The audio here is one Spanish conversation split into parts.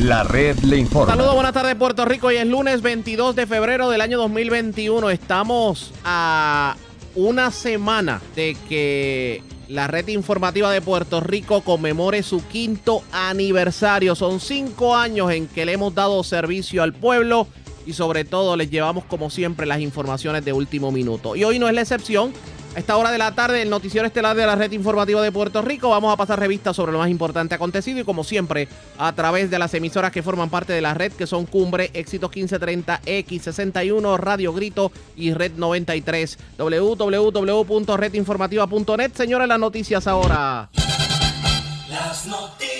La red le informa. Saludos, buenas tardes Puerto Rico. Hoy es lunes 22 de febrero del año 2021. Estamos a una semana de que la red informativa de Puerto Rico conmemore su quinto aniversario. Son cinco años en que le hemos dado servicio al pueblo y sobre todo les llevamos como siempre las informaciones de último minuto. Y hoy no es la excepción. A esta hora de la tarde, el noticiero estelar de la red informativa de Puerto Rico, vamos a pasar revistas sobre lo más importante acontecido y como siempre, a través de las emisoras que forman parte de la red, que son Cumbre, Éxitos 1530, X61, Radio Grito y Red 93, www.redinformativa.net. Señores, las noticias ahora. Las noticias.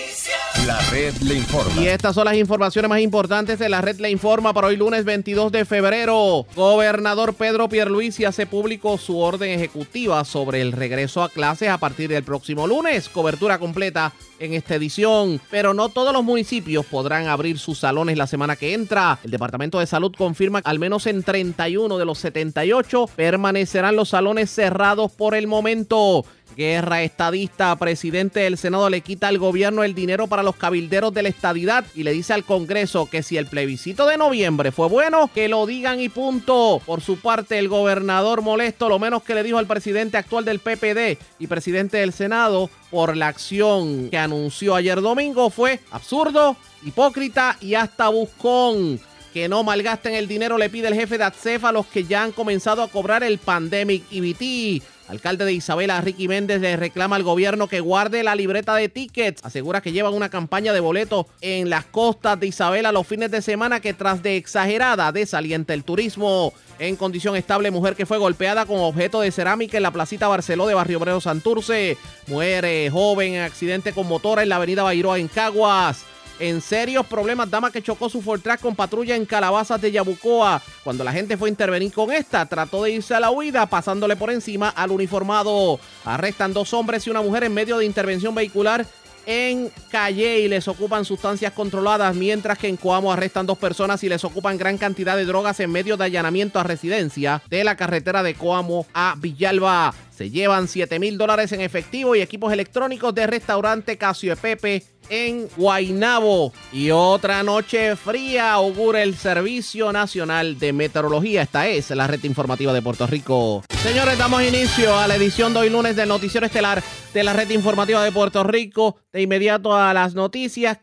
La red le informa. Y estas son las informaciones más importantes de la red le informa para hoy lunes 22 de febrero. Gobernador Pedro Pierluisi hace público su orden ejecutiva sobre el regreso a clases a partir del próximo lunes. Cobertura completa en esta edición, pero no todos los municipios podrán abrir sus salones la semana que entra. El Departamento de Salud confirma que al menos en 31 de los 78 permanecerán los salones cerrados por el momento. Guerra estadista, presidente del Senado le quita al gobierno el dinero para los cabilderos de la estadidad y le dice al Congreso que si el plebiscito de noviembre fue bueno, que lo digan y punto. Por su parte, el gobernador molesto, lo menos que le dijo al presidente actual del PPD y presidente del Senado por la acción que anunció ayer domingo fue absurdo, hipócrita y hasta buscón que no malgasten el dinero, le pide el jefe de ATSEF a los que ya han comenzado a cobrar el Pandemic EBT. Alcalde de Isabela, Ricky Méndez, le reclama al gobierno que guarde la libreta de tickets. Asegura que llevan una campaña de boletos en las costas de Isabela los fines de semana que tras de exagerada desalienta el turismo. En condición estable, mujer que fue golpeada con objeto de cerámica en la placita Barceló de Barrio Obrero Santurce. Muere joven en accidente con motora en la avenida Bairoa en Caguas en serios problemas. Dama que chocó su Fortrack con patrulla en Calabazas de Yabucoa. Cuando la gente fue a intervenir con esta, trató de irse a la huida, pasándole por encima al uniformado. Arrestan dos hombres y una mujer en medio de intervención vehicular en Calle y les ocupan sustancias controladas, mientras que en Coamo arrestan dos personas y les ocupan gran cantidad de drogas en medio de allanamiento a residencia de la carretera de Coamo a Villalba. Se llevan 7 mil dólares en efectivo y equipos electrónicos de restaurante Casio Pepe en Guainabo. Y otra noche fría augura el Servicio Nacional de Meteorología. Esta es la red informativa de Puerto Rico. Señores, damos inicio a la edición de hoy lunes del Noticiero Estelar de la red informativa de Puerto Rico. De inmediato a las noticias,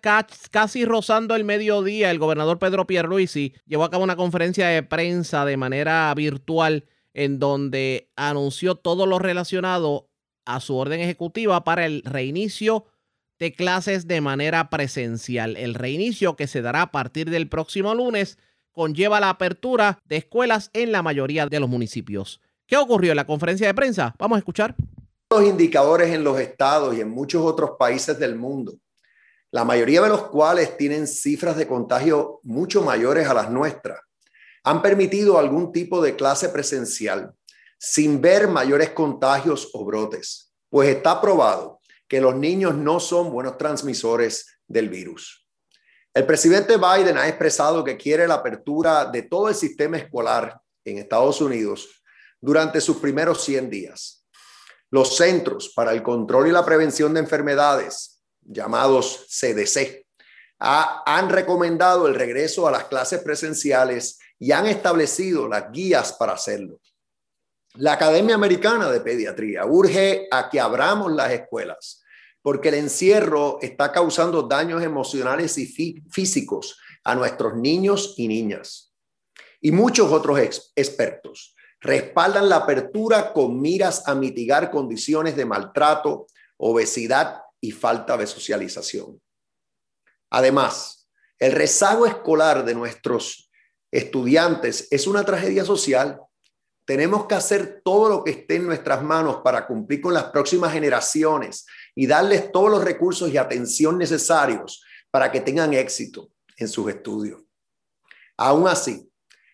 casi rozando el mediodía, el gobernador Pedro Pierluisi llevó a cabo una conferencia de prensa de manera virtual en donde anunció todo lo relacionado a su orden ejecutiva para el reinicio de clases de manera presencial. El reinicio que se dará a partir del próximo lunes conlleva la apertura de escuelas en la mayoría de los municipios. ¿Qué ocurrió en la conferencia de prensa? Vamos a escuchar. Los indicadores en los estados y en muchos otros países del mundo, la mayoría de los cuales tienen cifras de contagio mucho mayores a las nuestras, han permitido algún tipo de clase presencial sin ver mayores contagios o brotes, pues está probado que los niños no son buenos transmisores del virus. El presidente Biden ha expresado que quiere la apertura de todo el sistema escolar en Estados Unidos durante sus primeros 100 días. Los Centros para el Control y la Prevención de Enfermedades, llamados CDC, han recomendado el regreso a las clases presenciales y han establecido las guías para hacerlo. La Academia Americana de Pediatría urge a que abramos las escuelas porque el encierro está causando daños emocionales y físicos a nuestros niños y niñas. Y muchos otros expertos respaldan la apertura con miras a mitigar condiciones de maltrato, obesidad y falta de socialización. Además, el rezago escolar de nuestros estudiantes es una tragedia social. Tenemos que hacer todo lo que esté en nuestras manos para cumplir con las próximas generaciones y darles todos los recursos y atención necesarios para que tengan éxito en sus estudios. Aún así,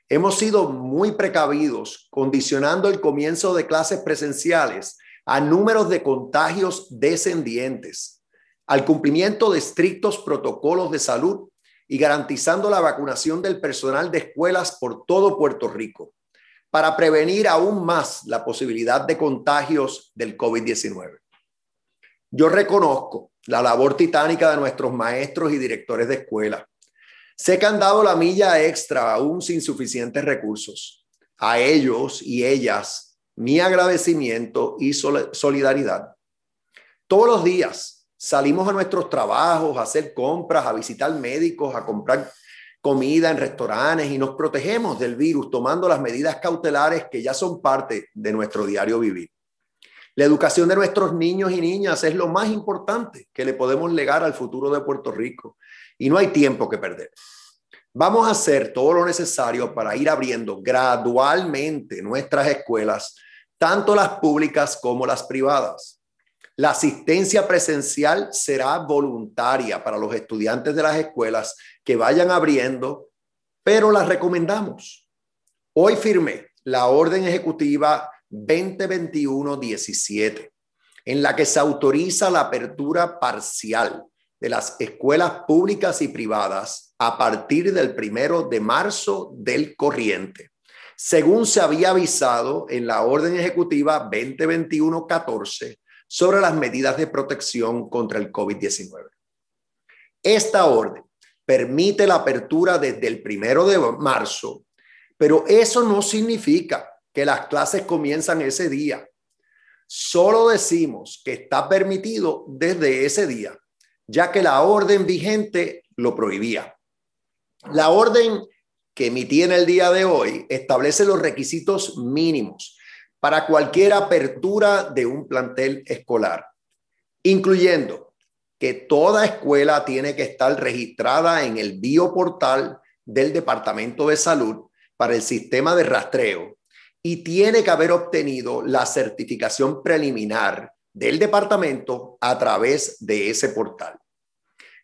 hemos sido muy precavidos condicionando el comienzo de clases presenciales a números de contagios descendientes, al cumplimiento de estrictos protocolos de salud y garantizando la vacunación del personal de escuelas por todo Puerto Rico para prevenir aún más la posibilidad de contagios del COVID-19. Yo reconozco la labor titánica de nuestros maestros y directores de escuela. Sé que han dado la milla extra aún sin suficientes recursos. A ellos y ellas, mi agradecimiento y solidaridad. Todos los días salimos a nuestros trabajos, a hacer compras, a visitar médicos, a comprar comida en restaurantes y nos protegemos del virus tomando las medidas cautelares que ya son parte de nuestro diario vivir. La educación de nuestros niños y niñas es lo más importante que le podemos legar al futuro de Puerto Rico y no hay tiempo que perder. Vamos a hacer todo lo necesario para ir abriendo gradualmente nuestras escuelas, tanto las públicas como las privadas. La asistencia presencial será voluntaria para los estudiantes de las escuelas que vayan abriendo, pero las recomendamos. Hoy firmé la orden ejecutiva 2021-17, en la que se autoriza la apertura parcial de las escuelas públicas y privadas a partir del primero de marzo del corriente, según se había avisado en la orden ejecutiva 2021-14 sobre las medidas de protección contra el COVID-19. Esta orden permite la apertura desde el primero de marzo, pero eso no significa que las clases comienzan ese día. Solo decimos que está permitido desde ese día, ya que la orden vigente lo prohibía. La orden que emití en el día de hoy establece los requisitos mínimos para cualquier apertura de un plantel escolar, incluyendo que toda escuela tiene que estar registrada en el bioportal del Departamento de Salud para el sistema de rastreo y tiene que haber obtenido la certificación preliminar del departamento a través de ese portal.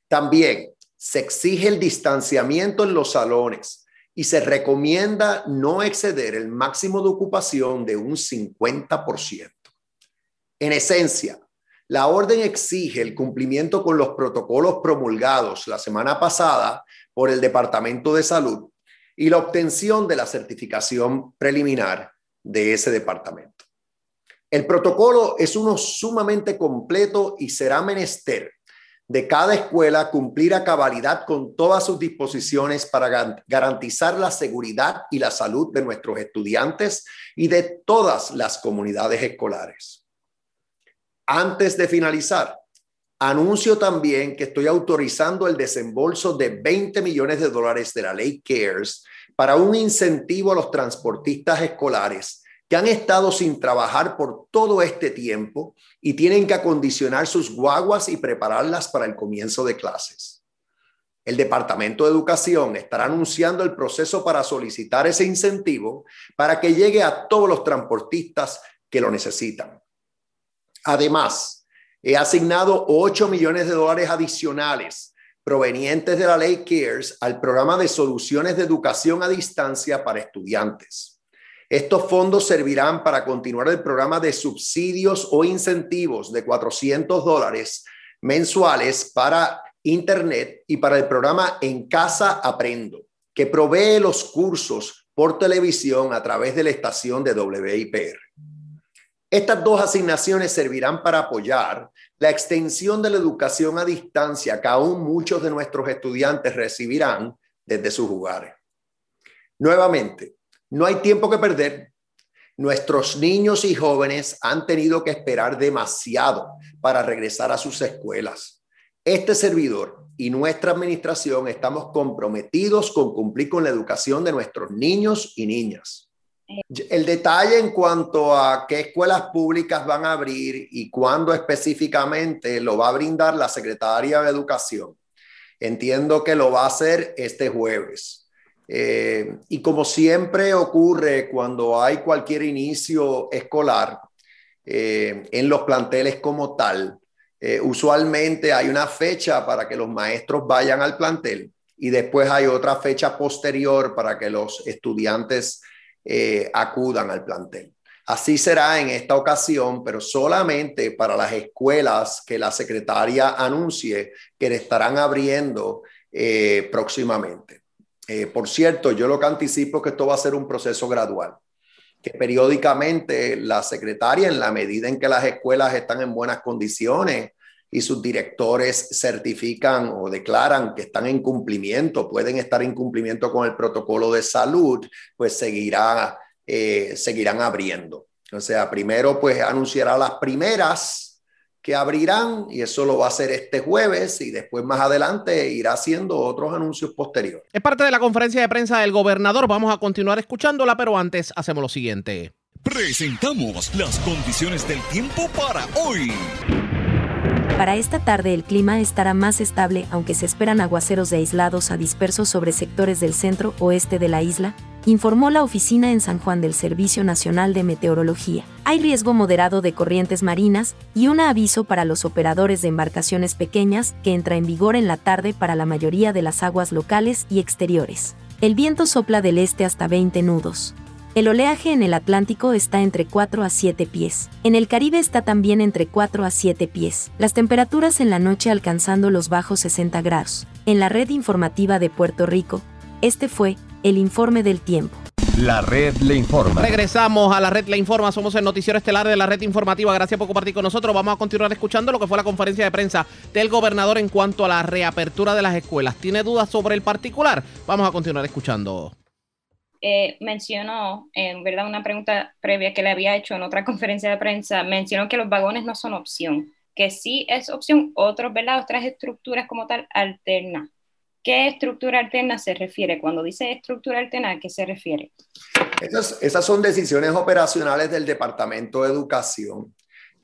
También se exige el distanciamiento en los salones y se recomienda no exceder el máximo de ocupación de un 50%. En esencia, la orden exige el cumplimiento con los protocolos promulgados la semana pasada por el Departamento de Salud y la obtención de la certificación preliminar de ese departamento. El protocolo es uno sumamente completo y será menester de cada escuela cumplir a cabalidad con todas sus disposiciones para garantizar la seguridad y la salud de nuestros estudiantes y de todas las comunidades escolares. Antes de finalizar, Anuncio también que estoy autorizando el desembolso de 20 millones de dólares de la ley CARES para un incentivo a los transportistas escolares que han estado sin trabajar por todo este tiempo y tienen que acondicionar sus guaguas y prepararlas para el comienzo de clases. El Departamento de Educación estará anunciando el proceso para solicitar ese incentivo para que llegue a todos los transportistas que lo necesitan. Además, He asignado 8 millones de dólares adicionales provenientes de la ley CARES al programa de soluciones de educación a distancia para estudiantes. Estos fondos servirán para continuar el programa de subsidios o incentivos de 400 dólares mensuales para Internet y para el programa En Casa Aprendo, que provee los cursos por televisión a través de la estación de WIPR. Estas dos asignaciones servirán para apoyar la extensión de la educación a distancia que aún muchos de nuestros estudiantes recibirán desde sus hogares. Nuevamente, no hay tiempo que perder. Nuestros niños y jóvenes han tenido que esperar demasiado para regresar a sus escuelas. Este servidor y nuestra administración estamos comprometidos con cumplir con la educación de nuestros niños y niñas. El detalle en cuanto a qué escuelas públicas van a abrir y cuándo específicamente lo va a brindar la Secretaría de Educación. Entiendo que lo va a hacer este jueves. Eh, y como siempre ocurre cuando hay cualquier inicio escolar eh, en los planteles como tal, eh, usualmente hay una fecha para que los maestros vayan al plantel y después hay otra fecha posterior para que los estudiantes acudan al plantel. Así será en esta ocasión, pero solamente para las escuelas que la secretaria anuncie que le estarán abriendo próximamente. Eh, por cierto, yo lo que anticipo es que esto va a ser un proceso gradual, que periódicamente la secretaria, en la medida en que las escuelas están en buenas condiciones, y sus directores certifican o declaran que están en cumplimiento, pueden estar en cumplimiento con el protocolo de salud, pues seguirá, eh, seguirán abriendo. O sea, primero pues anunciará las primeras que abrirán y eso lo va a hacer este jueves y después más adelante irá haciendo otros anuncios posteriores. Es parte de la conferencia de prensa del gobernador. Vamos a continuar escuchándola, pero antes hacemos lo siguiente. Presentamos las condiciones del tiempo para hoy. Para esta tarde el clima estará más estable aunque se esperan aguaceros de aislados a dispersos sobre sectores del centro oeste de la isla, informó la oficina en San Juan del Servicio Nacional de Meteorología. Hay riesgo moderado de corrientes marinas y un aviso para los operadores de embarcaciones pequeñas que entra en vigor en la tarde para la mayoría de las aguas locales y exteriores. El viento sopla del este hasta 20 nudos. El oleaje en el Atlántico está entre 4 a 7 pies. En el Caribe está también entre 4 a 7 pies. Las temperaturas en la noche alcanzando los bajos 60 grados. En la red informativa de Puerto Rico, este fue el informe del tiempo. La red le informa. Regresamos a la red le informa. Somos el noticiero estelar de la red informativa. Gracias por compartir con nosotros. Vamos a continuar escuchando lo que fue la conferencia de prensa del gobernador en cuanto a la reapertura de las escuelas. ¿Tiene dudas sobre el particular? Vamos a continuar escuchando eh, mencionó, en verdad, una pregunta previa que le había hecho en otra conferencia de prensa, mencionó que los vagones no son opción, que sí es opción, otros, ¿verdad? Otras estructuras como tal alterna. ¿Qué estructura alterna se refiere? Cuando dice estructura alterna, ¿a qué se refiere? Esas, son decisiones operacionales del Departamento de Educación.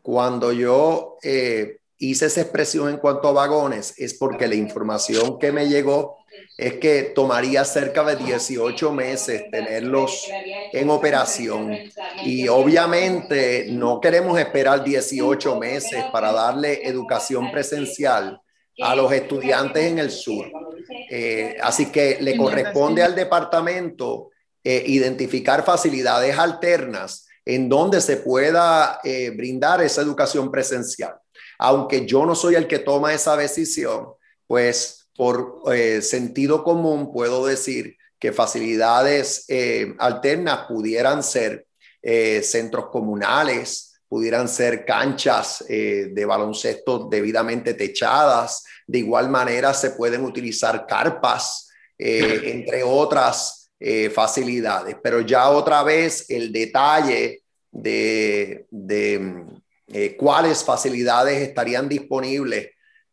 Cuando yo eh, hice esa expresión en cuanto a vagones, es porque la información que me llegó es que tomaría cerca de 18 meses tenerlos en operación. Y obviamente no queremos esperar 18 meses para darle educación presencial a los estudiantes en el sur. Eh, así que le corresponde al departamento eh, identificar facilidades alternas en donde se pueda eh, brindar esa educación presencial. Aunque yo no soy el que toma esa decisión, pues por sentido común puedo decir que facilidades alternas pudieran ser centros comunales, pudieran ser canchas de baloncesto debidamente techadas. De igual manera se pueden utilizar carpas, entre otras facilidades. Pero ya otra vez el detalle de, de cuáles facilidades estarían disponibles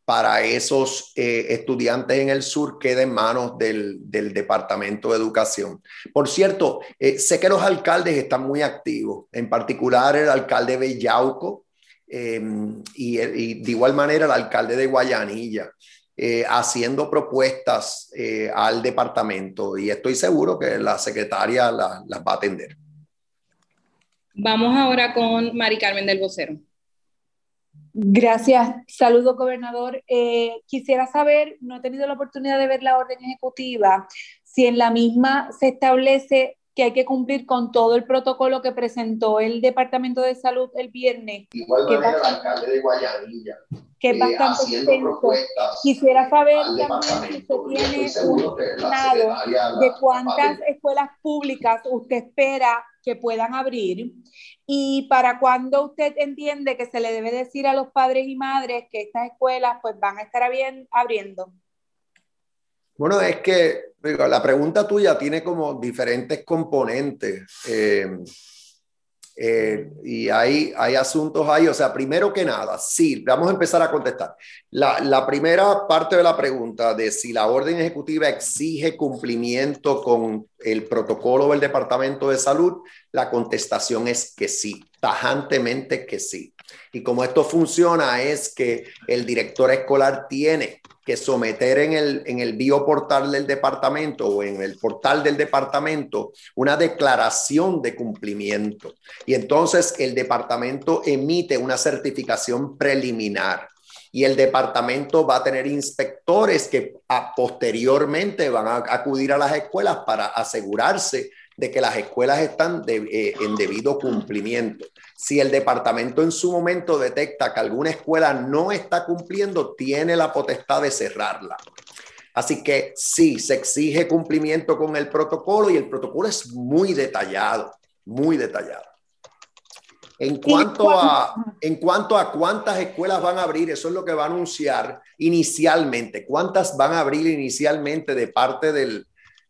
para esos eh, estudiantes en el sur queda en manos del, Departamento de Educación. Por cierto, eh, sé que los alcaldes están muy activos, en particular el alcalde de Yauco em, y, de igual manera el alcalde de Guayanilla. Eh, haciendo propuestas al departamento y estoy seguro que la secretaria las va a atender. Vamos ahora con Mari Carmen del Vocero. Gracias. Saludos, gobernador. Eh, quisiera saber, no he tenido la oportunidad de ver la orden ejecutiva, si en la misma se establece que hay que cumplir con todo el protocolo que presentó el Departamento de Salud el viernes. Igual que el alcalde de. Que es eh, bastante extenso. Quisiera saber también si usted tiene un estimado de cuántas escuelas públicas usted espera que puedan abrir y para cuándo usted entiende que se le debe decir a los padres y madres que estas escuelas pues van a estar abriendo. Bueno, es que la pregunta tuya tiene como diferentes componentes. Eh, eh, y hay, hay asuntos ahí, o sea, primero que nada, sí, vamos a empezar a contestar. La, la, primera parte de la pregunta de si la orden ejecutiva exige cumplimiento con el protocolo del Departamento de Salud, la contestación es que sí, tajantemente que sí. Y como esto funciona es que el director escolar tiene que someter en el, en el bioportal del departamento o en el portal del departamento una declaración de cumplimiento. Y entonces el departamento emite una certificación preliminar y el departamento va a tener inspectores que posteriormente van a acudir a las escuelas para asegurarse de que las escuelas están eh, en debido cumplimiento. Si el departamento en su momento detecta que alguna escuela no está cumpliendo, tiene la potestad de cerrarla. Así que sí, se exige cumplimiento con el protocolo y el protocolo es muy detallado, muy detallado. En cuanto, a, en cuanto a cuántas escuelas van a abrir, eso es lo que va a anunciar inicialmente. ¿Cuántas van a abrir inicialmente de parte del,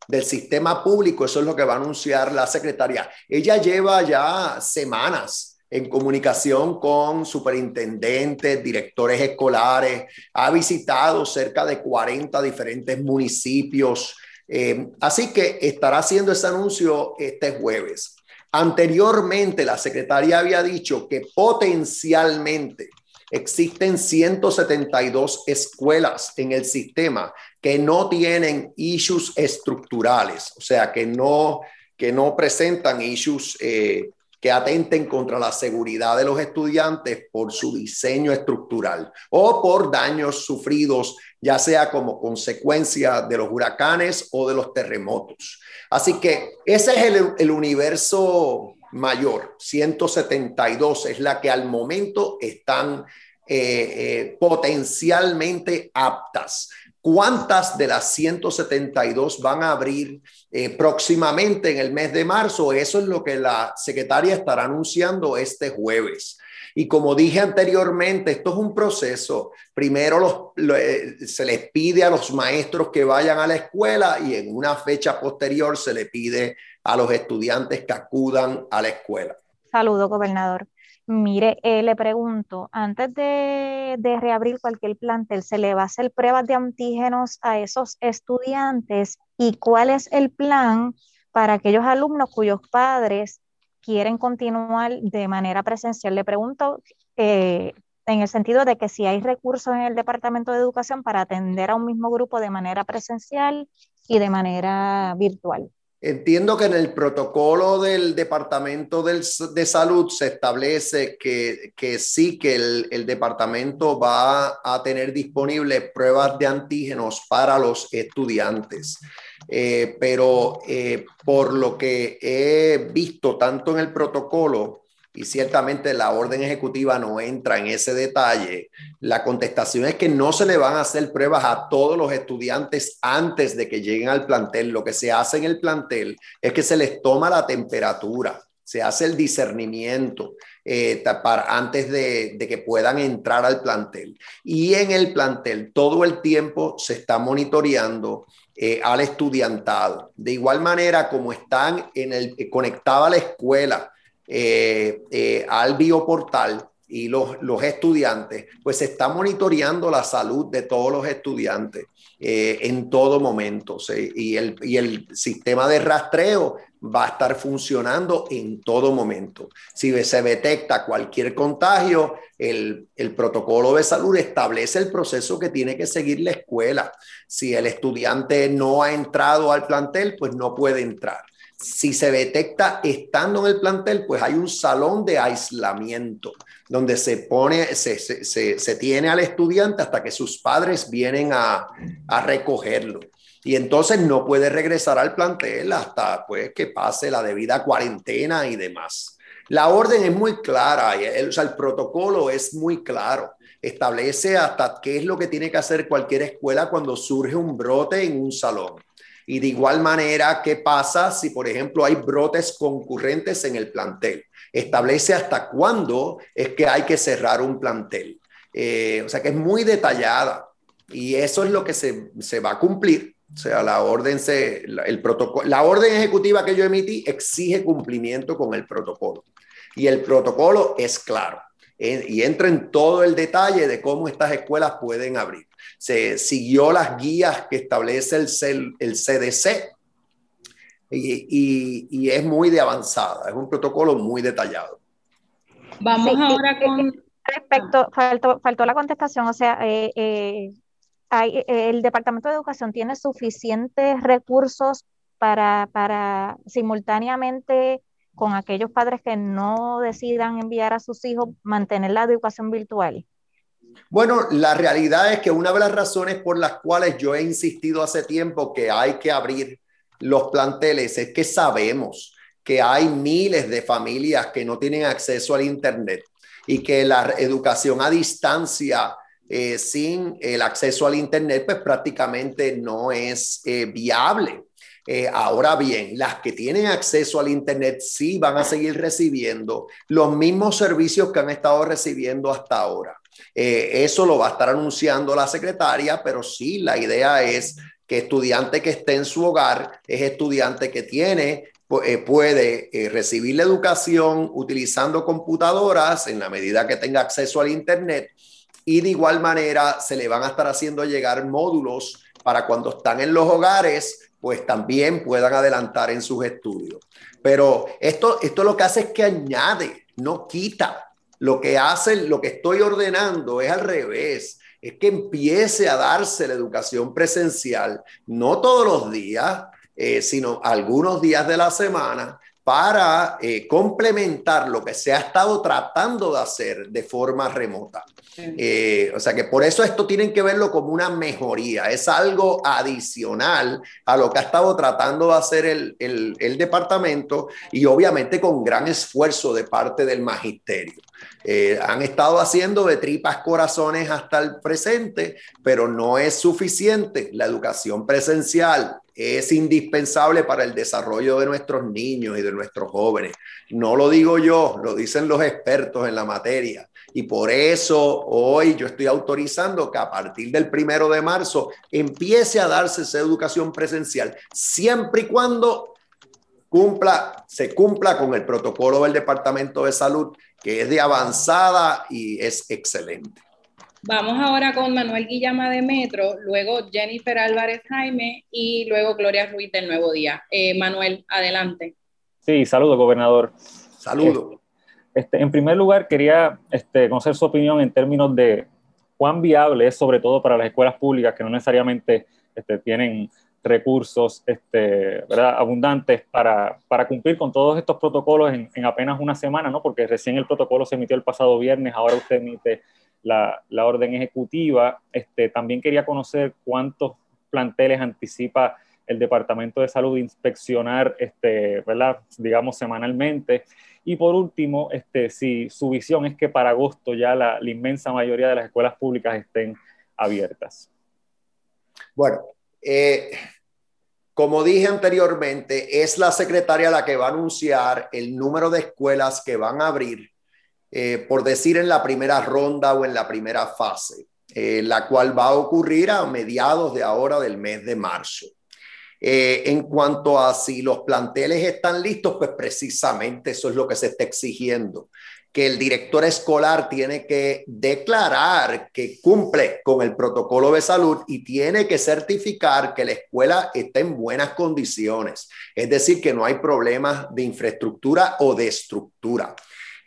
del sistema público? Eso es lo que va a anunciar la secretaria. Ella lleva ya semanas en comunicación con superintendentes, directores escolares, ha visitado cerca de 40 diferentes municipios. Eh, así que estará haciendo ese anuncio este jueves. Anteriormente, la secretaria había dicho que potencialmente existen 172 escuelas en el sistema que no tienen issues estructurales, o sea, que no, que no presentan issues eh, que atenten contra la seguridad de los estudiantes por su diseño estructural o por daños sufridos, ya sea como consecuencia de los huracanes o de los terremotos. Así que ese es el, universo mayor, 172 es la que al momento están eh, eh, potencialmente aptas. ¿Cuántas de las 172 van a abrir eh, próximamente en el mes de marzo? Eso es lo que la secretaria estará anunciando este jueves. Y como dije anteriormente, esto es un proceso. Primero eh, se les pide a los maestros que vayan a la escuela y en una fecha posterior se le pide a los estudiantes que acudan a la escuela. Saludo, gobernador. Mire, eh, le pregunto, antes de, reabrir cualquier plantel, ¿se le va a hacer pruebas de antígenos a esos estudiantes? ¿Y cuál es el plan para aquellos alumnos cuyos padres quieren continuar de manera presencial? Le pregunto eh, en el sentido de que si hay recursos en el Departamento de Educación para atender a un mismo grupo de manera presencial y de manera virtual. Entiendo que en el protocolo del Departamento de Salud se establece que, que sí, que el, departamento va a tener disponibles pruebas de antígenos para los estudiantes. Eh, pero eh, por lo que he visto tanto en el protocolo y ciertamente la orden ejecutiva no entra en ese detalle, la contestación es que no se le van a hacer pruebas a todos los estudiantes antes de que lleguen al plantel. Lo que se hace en el plantel es que se les toma la temperatura, se hace el discernimiento eh, para, antes de, que puedan entrar al plantel. Y en el plantel todo el tiempo se está monitoreando eh, al estudiantado. De igual manera como están en el, conectado a la escuela, eh, eh, al bioportal y los, los, estudiantes, pues se está monitoreando la salud de todos los estudiantes eh, en todo momento. Y, el, y, el, sistema de rastreo va a estar funcionando en todo momento. Si se detecta cualquier contagio, el, el protocolo de salud establece el proceso que tiene que seguir la escuela. Si el estudiante no ha entrado al plantel, pues no puede entrar. Si se detecta estando en el plantel, pues hay un salón de aislamiento donde se pone, se, se, se, tiene al estudiante hasta que sus padres vienen a, a, recogerlo. Y entonces no puede regresar al plantel hasta pues, que pase la debida cuarentena y demás. La orden es muy clara, el, el protocolo es muy claro. Establece hasta qué es lo que tiene que hacer cualquier escuela cuando surge un brote en un salón. Y de igual manera, ¿qué pasa si, por ejemplo, hay brotes concurrentes en el plantel? Establece hasta cuándo es que hay que cerrar un plantel. Eh, o sea que es muy detallada y eso es lo que se, se va a cumplir. O sea, la orden, se, el protocolo, la orden ejecutiva que yo emití exige cumplimiento con el protocolo. Y el protocolo es claro eh, y entra en todo el detalle de cómo estas escuelas pueden abrir se siguió las guías que establece el, el CDC y, es muy de avanzada, es un protocolo muy detallado. Vamos ahora con... Respecto, faltó, faltó la contestación, o sea, eh, eh, hay, el Departamento de Educación tiene suficientes recursos para, para simultáneamente con aquellos padres que no decidan enviar a sus hijos mantener la educación virtual. Bueno, la realidad es que una de las razones por las cuales yo he insistido hace tiempo que hay que abrir los planteles es que sabemos que hay miles de familias que no tienen acceso al Internet y que la educación a distancia eh, sin el acceso al Internet pues prácticamente no es eh, viable. Eh, ahora bien, las que tienen acceso al Internet sí van a seguir recibiendo los mismos servicios que han estado recibiendo hasta ahora. Eh, eso lo va a estar anunciando la secretaria, pero sí, la idea es que estudiante que esté en su hogar es estudiante que tiene eh, puede recibir la educación utilizando computadoras en la medida que tenga acceso al Internet y de igual manera se le van a estar haciendo llegar módulos para cuando están en los hogares pues también puedan adelantar en sus estudios. Pero esto, esto lo que hace es que añade, no quita. Lo que hace, lo que estoy ordenando es al revés, es que empiece a darse la educación presencial, no todos los días, eh, sino algunos días de la semana, para eh, complementar lo que se ha estado tratando de hacer de forma remota. Eh, o sea que por eso esto tienen que verlo como una mejoría, es algo adicional a lo que ha estado tratando de hacer el, el, departamento y obviamente con gran esfuerzo de parte del magisterio. Eh, han estado haciendo de tripas corazones hasta el presente, pero no es suficiente. La educación presencial es indispensable para el desarrollo de nuestros niños y de nuestros jóvenes. No lo digo yo, lo dicen los expertos en la materia. Y por eso hoy yo estoy autorizando que a partir del primero de marzo empiece a darse esa educación presencial, siempre y cuando se cumpla con el protocolo del Departamento de Salud, que es de avanzada y es excelente. Vamos ahora con Manuel Guillama de Metro, luego Jennifer Álvarez Jaime y luego Gloria Ruiz del Nuevo Día. Eh, Manuel, adelante. Sí, saludo, gobernador. Saludo. Este, en primer lugar, quería este, conocer su opinión en términos de cuán viable es, sobre todo para las escuelas públicas que no necesariamente este, tienen recursos este, ¿verdad? abundantes para, para, cumplir con todos estos protocolos en, en, apenas una semana, ¿no? porque recién el protocolo se emitió el pasado viernes, ahora usted emite la, orden ejecutiva. Este, también quería conocer cuántos planteles anticipa el Departamento de Salud inspeccionar, este, digamos, semanalmente. Y por último, este, si su visión es que para agosto ya la, la inmensa mayoría de las escuelas públicas estén abiertas. Bueno, eh, como dije anteriormente, es la secretaria la que va a anunciar el número de escuelas que van a abrir, eh, por decir en la primera ronda o en la primera fase, eh, la cual va a ocurrir a mediados de ahora del mes de marzo. en cuanto a si los planteles están listos, pues precisamente eso es lo que se está exigiendo que el director escolar tiene que declarar que cumple con el protocolo de salud y tiene que certificar que la escuela está en buenas condiciones, es decir, que no hay problemas de infraestructura o de estructura.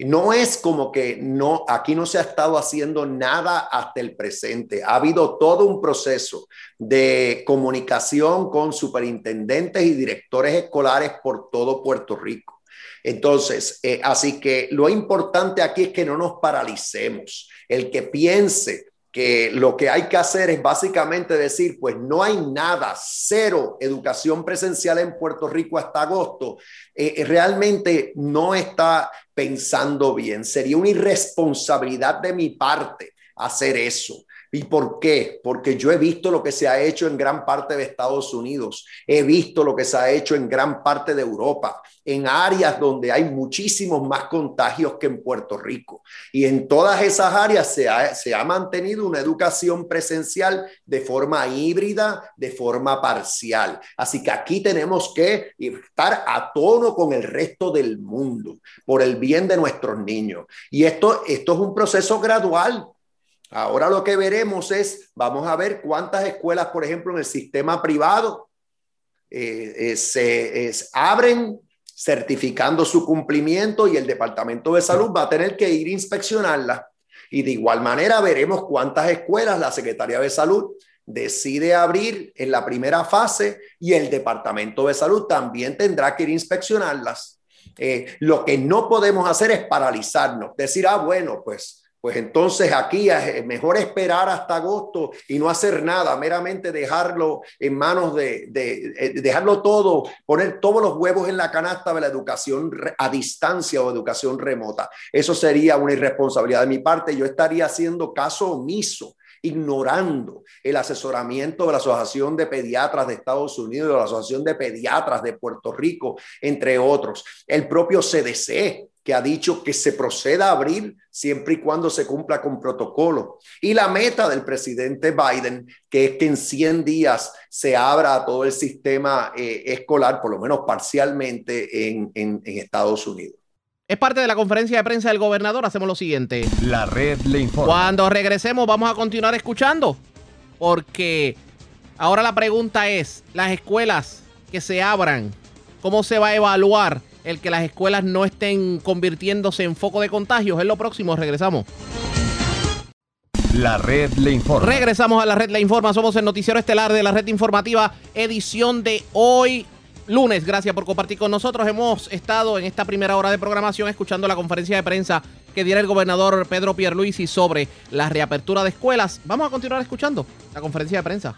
No es como que no, aquí no se ha estado haciendo nada hasta el presente. Ha habido todo un proceso de comunicación con superintendentes y directores escolares por todo Puerto Rico entonces, eh, así que lo importante aquí es que no nos paralicemos. El que piense que lo que hay que hacer es básicamente decir, pues no hay nada, cero educación presencial en Puerto Rico hasta agosto, eh, eh, realmente no está pensando bien. Sería una irresponsabilidad de mi parte hacer eso. ¿Y por qué? Porque yo he visto lo que se ha hecho en gran parte de Estados Unidos, he visto lo que se ha hecho en gran parte de Europa, en áreas donde hay muchísimos más contagios que en Puerto Rico. Y en todas esas áreas se ha, se ha mantenido una educación presencial de forma híbrida, de forma parcial. Así que aquí tenemos que estar a tono con el resto del mundo por el bien de nuestros niños. Y esto, esto es un proceso gradual. Ahora lo que veremos es, vamos a ver cuántas escuelas, por ejemplo, en el sistema privado eh, eh, se abren certificando su cumplimiento y el Departamento de Salud va a tener que ir a inspeccionarlas. Y de igual manera veremos cuántas escuelas la Secretaría de Salud decide abrir en la primera fase y el Departamento de Salud también tendrá que ir a inspeccionarlas. Eh, lo que no podemos hacer es paralizarnos, decir, ah, bueno, pues pues entonces aquí es mejor esperar hasta agosto y no hacer nada, meramente dejarlo en manos de, eh, dejarlo todo, poner todos los huevos en la canasta de la educación a distancia o educación remota. Eso sería una irresponsabilidad de mi parte. Yo estaría haciendo caso omiso ignorando el asesoramiento de la Asociación de Pediatras de Estados Unidos, de la Asociación de Pediatras de Puerto Rico, entre otros. El propio CDC que ha dicho que se proceda a abrir siempre y cuando se cumpla con protocolo. Y la meta del presidente Biden, que es que en 100 días se abra todo el sistema eh, escolar, por lo menos parcialmente, en, en Estados Unidos. Es parte de la conferencia de prensa del gobernador. Hacemos lo siguiente. La red le informa. Cuando regresemos vamos a continuar escuchando. Porque ahora la pregunta es, las escuelas que se abran, ¿cómo se va a evaluar el que las escuelas no estén convirtiéndose en foco de contagios? Es lo próximo. Regresamos. La red le informa. Regresamos a la red le informa. Somos el noticiero estelar de la red informativa, edición de hoy, lunes. Gracias por compartir con nosotros. Hemos estado en esta primera hora de programación escuchando la conferencia de prensa que diera el gobernador Pedro Pierluisi sobre la reapertura de escuelas. Vamos a continuar escuchando la conferencia de prensa.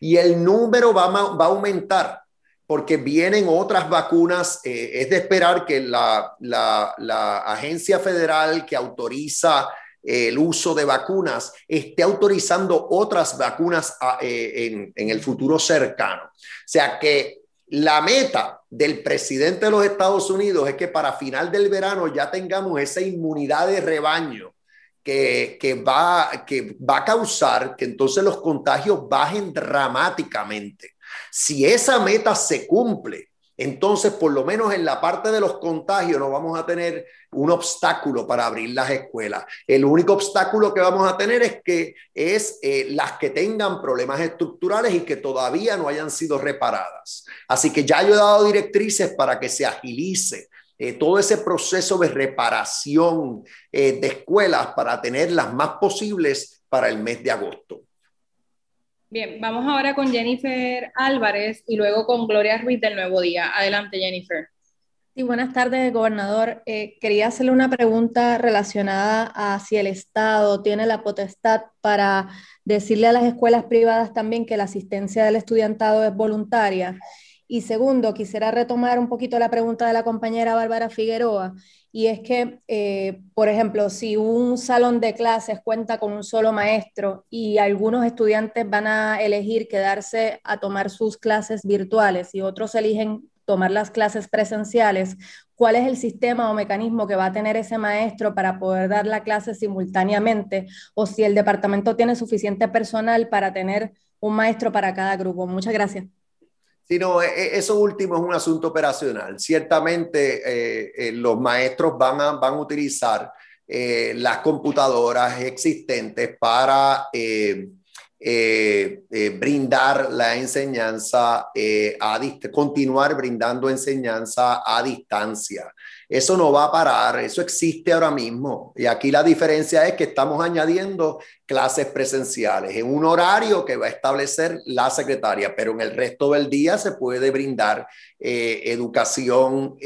Y el número va, va a aumentar porque vienen otras vacunas. Eh, es de esperar que la, agencia federal que autoriza el uso de vacunas, esté autorizando otras vacunas eh, en, el futuro cercano. O sea que la meta del presidente de los Estados Unidos es que para final del verano ya tengamos esa inmunidad de rebaño que, va, que va a causar que entonces los contagios bajen dramáticamente. Si esa meta se cumple, entonces por lo menos en la parte de los contagios no vamos a tener un obstáculo para abrir las escuelas. El único obstáculo que vamos a tener es que es eh, las que tengan problemas estructurales y que todavía no hayan sido reparadas. Así que ya yo he dado directrices para que se agilice eh, todo ese proceso de reparación eh, de escuelas para tener las más posibles para el mes de agosto. Bien, vamos ahora con Jennifer Álvarez y luego con Gloria Ruiz del Nuevo Día. Adelante, Jennifer. Sí, buenas tardes, gobernador. Eh, quería hacerle una pregunta relacionada a si el Estado tiene la potestad para decirle a las escuelas privadas también que la asistencia del estudiantado es voluntaria. Y segundo, quisiera retomar un poquito la pregunta de la compañera Bárbara Figueroa, y es que, eh, por ejemplo, si un salón de clases cuenta con un solo maestro y algunos estudiantes van a elegir quedarse a tomar sus clases virtuales y otros eligen tomar las clases presenciales, cuál es el sistema o mecanismo que va a tener ese maestro para poder dar la clase simultáneamente o si el departamento tiene suficiente personal para tener un maestro para cada grupo. Muchas gracias. Sí, no, e, e, eso último es un asunto operacional. Ciertamente eh, eh, los maestros van a, van a utilizar eh, las computadoras existentes para eh, eh, brindar la enseñanza eh, a continuar brindando enseñanza a distancia. Eso no va a parar, eso existe ahora mismo. Y aquí la diferencia es que estamos añadiendo clases presenciales en un horario que va a establecer la secretaria, pero en el resto del día se puede brindar educación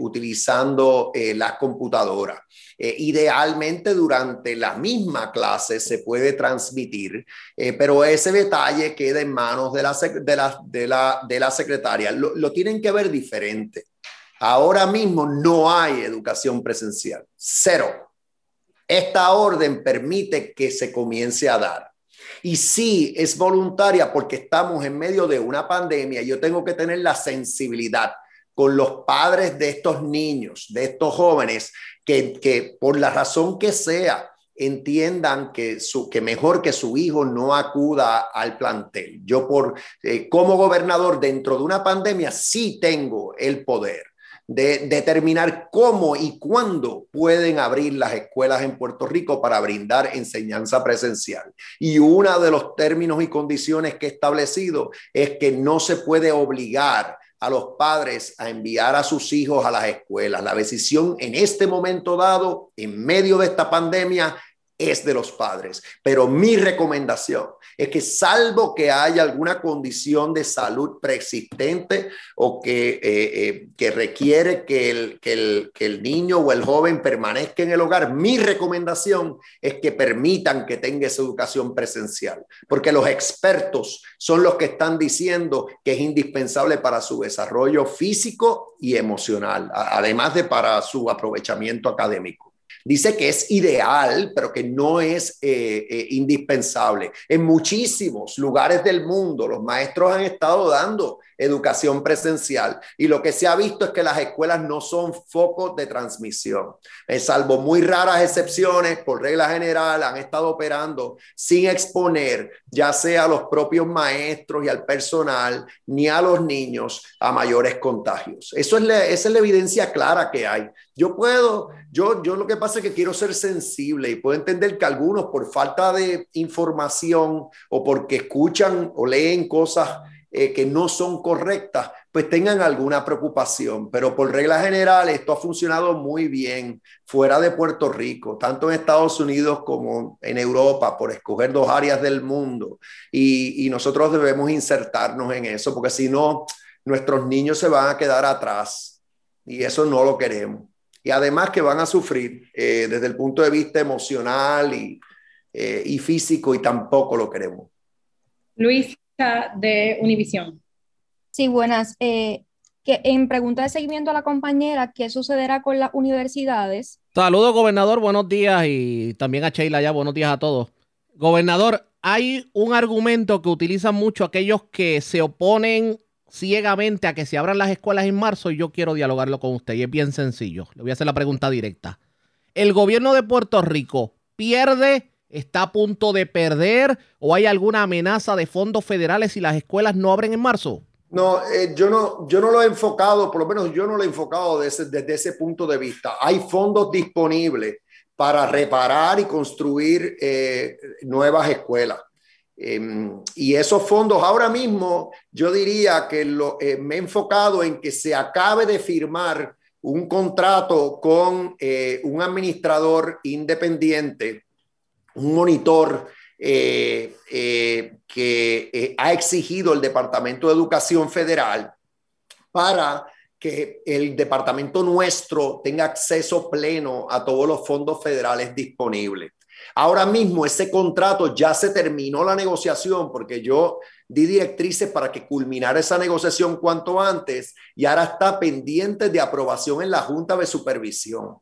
utilizando las computadoras. Eh, idealmente durante la misma clase se puede transmitir, eh, pero ese detalle queda en manos de la secretaria. Lo, lo tienen que ver diferente. Ahora mismo no hay educación presencial, cero. Esta orden permite que se comience a dar. Y sí, es voluntaria porque estamos en medio de una pandemia. Yo tengo que tener la sensibilidad con los padres de estos niños, de estos jóvenes, que, por la razón que sea, entiendan que, su, que mejor que su hijo no acuda al plantel. Yo por eh, como gobernador dentro de una pandemia sí tengo el poder de determinar cómo y cuándo pueden abrir las escuelas en Puerto Rico para brindar enseñanza presencial. Y uno de los términos y condiciones que he establecido es que no se puede obligar a los padres a enviar a sus hijos a las escuelas. La decisión en este momento dado, en medio de esta pandemia, es de los padres. Pero mi recomendación es que salvo que haya alguna condición de salud preexistente o que, eh, eh, que requiere que el, que, el, que el niño o el joven permanezca en el hogar, mi recomendación es que permitan que tenga esa educación presencial, porque los expertos son los que están diciendo que es indispensable para su desarrollo físico y emocional, además de para su aprovechamiento académico. Dice que es ideal, pero que no es eh, eh, indispensable. En muchísimos lugares del mundo los maestros han estado dando educación presencial y lo que se ha visto es que las escuelas no son focos de transmisión. Eh, salvo muy raras excepciones, por regla general, han estado operando sin exponer ya sea a los propios maestros y al personal, ni a los niños a mayores contagios. Eso es esa es la evidencia clara que hay. Yo puedo, yo, yo lo que pasa es que quiero ser sensible y puedo entender que algunos por falta de información o porque escuchan o leen cosas eh, que no son correctas, pues tengan alguna preocupación. Pero por regla general, esto ha funcionado muy bien fuera de Puerto Rico, tanto en Estados Unidos como en Europa, por escoger dos áreas del mundo. Y, nosotros debemos insertarnos en eso, porque si no, nuestros niños se van a quedar atrás y eso no lo queremos y además que van a sufrir eh, desde el punto de vista emocional y, eh, físico y tampoco lo queremos. Luisa de Univisión. Sí, buenas. Eh, que en pregunta de seguimiento a la compañera, ¿qué sucederá con las universidades? Saludos, gobernador, buenos días y también a Sheila ya, buenos días a todos. Gobernador, hay un argumento que utilizan mucho aquellos que se oponen ciegamente a que se abran las escuelas en marzo y yo quiero dialogarlo con usted y es bien sencillo. Le voy a hacer la pregunta directa. ¿El gobierno de Puerto Rico pierde, está a punto de perder o hay alguna amenaza de fondos federales si las escuelas no abren en marzo? No, eh, yo no, yo no lo he enfocado, por lo menos yo no lo he enfocado desde, desde ese punto de vista. Hay fondos disponibles para reparar y construir eh, nuevas escuelas. Em, y esos fondos ahora mismo, yo diría que eh, me he enfocado en que se acabe de firmar un contrato con un administrador independiente, un monitor eh, que ha exigido el Departamento de Educación Federal para que el departamento nuestro tenga acceso pleno a todos los fondos federales disponibles. Ahora mismo ese contrato ya se terminó la negociación porque yo di directrices para que culminara esa negociación cuanto antes y ahora está pendiente de aprobación en la Junta de Supervisión.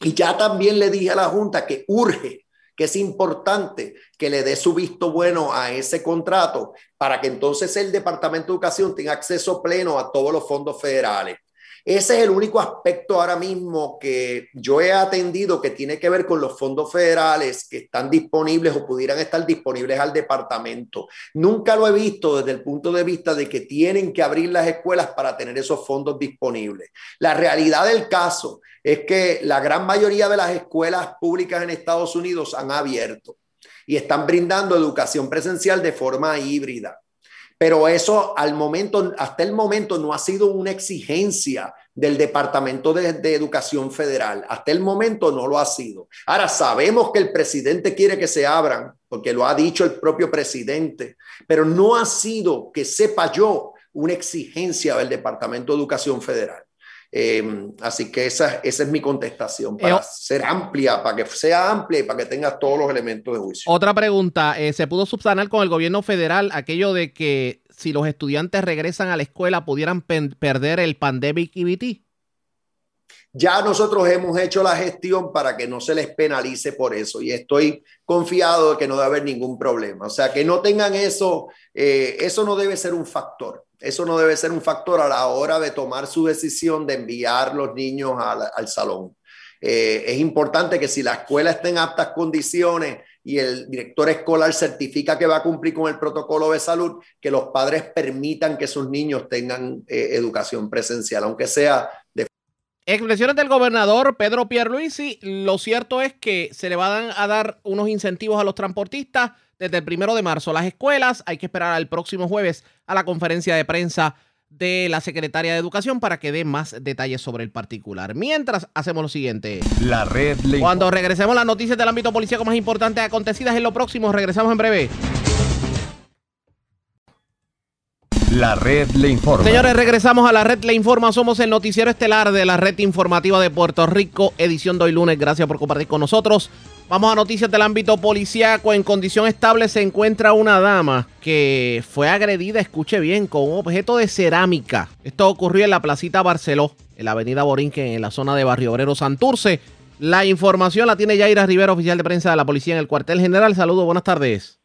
Y ya también le dije a la Junta que urge, que es importante que le dé su visto bueno a ese contrato para que entonces el Departamento de Educación tenga acceso pleno a todos los fondos federales. Ese es el único aspecto ahora mismo que yo he atendido que tiene que ver con los fondos federales que están disponibles o pudieran estar disponibles al departamento. Nunca lo he visto desde el punto de vista de que tienen que abrir las escuelas para tener esos fondos disponibles. La realidad del caso es que la gran mayoría de las escuelas públicas en Estados Unidos han abierto y están brindando educación presencial de forma híbrida. Pero eso al momento, hasta el momento no ha sido una exigencia del Departamento de, Educación Federal. Hasta el momento no lo ha sido. Ahora sabemos que el presidente quiere que se abran, porque lo ha dicho el propio presidente, pero no ha sido, que sepa yo, una exigencia del Departamento de Educación Federal. Em, así que esa, esa, es mi contestación, para ser amplia, para que sea amplia y para que tenga todos los elementos de juicio. Otra pregunta, eh, ¿se pudo subsanar con el gobierno federal aquello de que si los estudiantes regresan a la escuela pudieran perder el Pandemic EBT? Ya nosotros hemos hecho la gestión para que no se les penalice por eso y estoy confiado de que no debe haber ningún problema. O sea, que no tengan eso, eh, eso no debe ser un factor. Eso no debe ser un factor a la hora de tomar su decisión de enviar los niños al, salón. Eh, es importante que si la escuela está en aptas condiciones y el director escolar certifica que va a cumplir con el protocolo de salud, que los padres permitan que sus niños tengan eh, educación presencial, aunque sea de Expresiones del gobernador Pedro Pierluisi. Lo cierto es que se le van a dar unos incentivos a los transportistas desde el primero de marzo. Las escuelas hay que esperar al próximo jueves a la conferencia de prensa de la secretaria de Educación para que dé más detalles sobre el particular. Mientras hacemos lo siguiente. La red. Cuando regresemos las noticias del ámbito policíaco más importantes acontecidas en lo próximo, regresamos en breve. La red le informa. Señores, regresamos a la red le informa. Somos el noticiero estelar de la red informativa de Puerto Rico, edición de hoy lunes. Gracias por compartir con nosotros. Vamos a noticias del ámbito policíaco. En condición estable se encuentra una dama que fue agredida, escuche bien, con un objeto de cerámica. Esto ocurrió en la placita Barceló, en la avenida Borinque, en la zona de Barrio Obrero Santurce. La información la tiene Yaira Rivera, oficial de prensa de la policía en el cuartel general. Saludos, buenas tardes.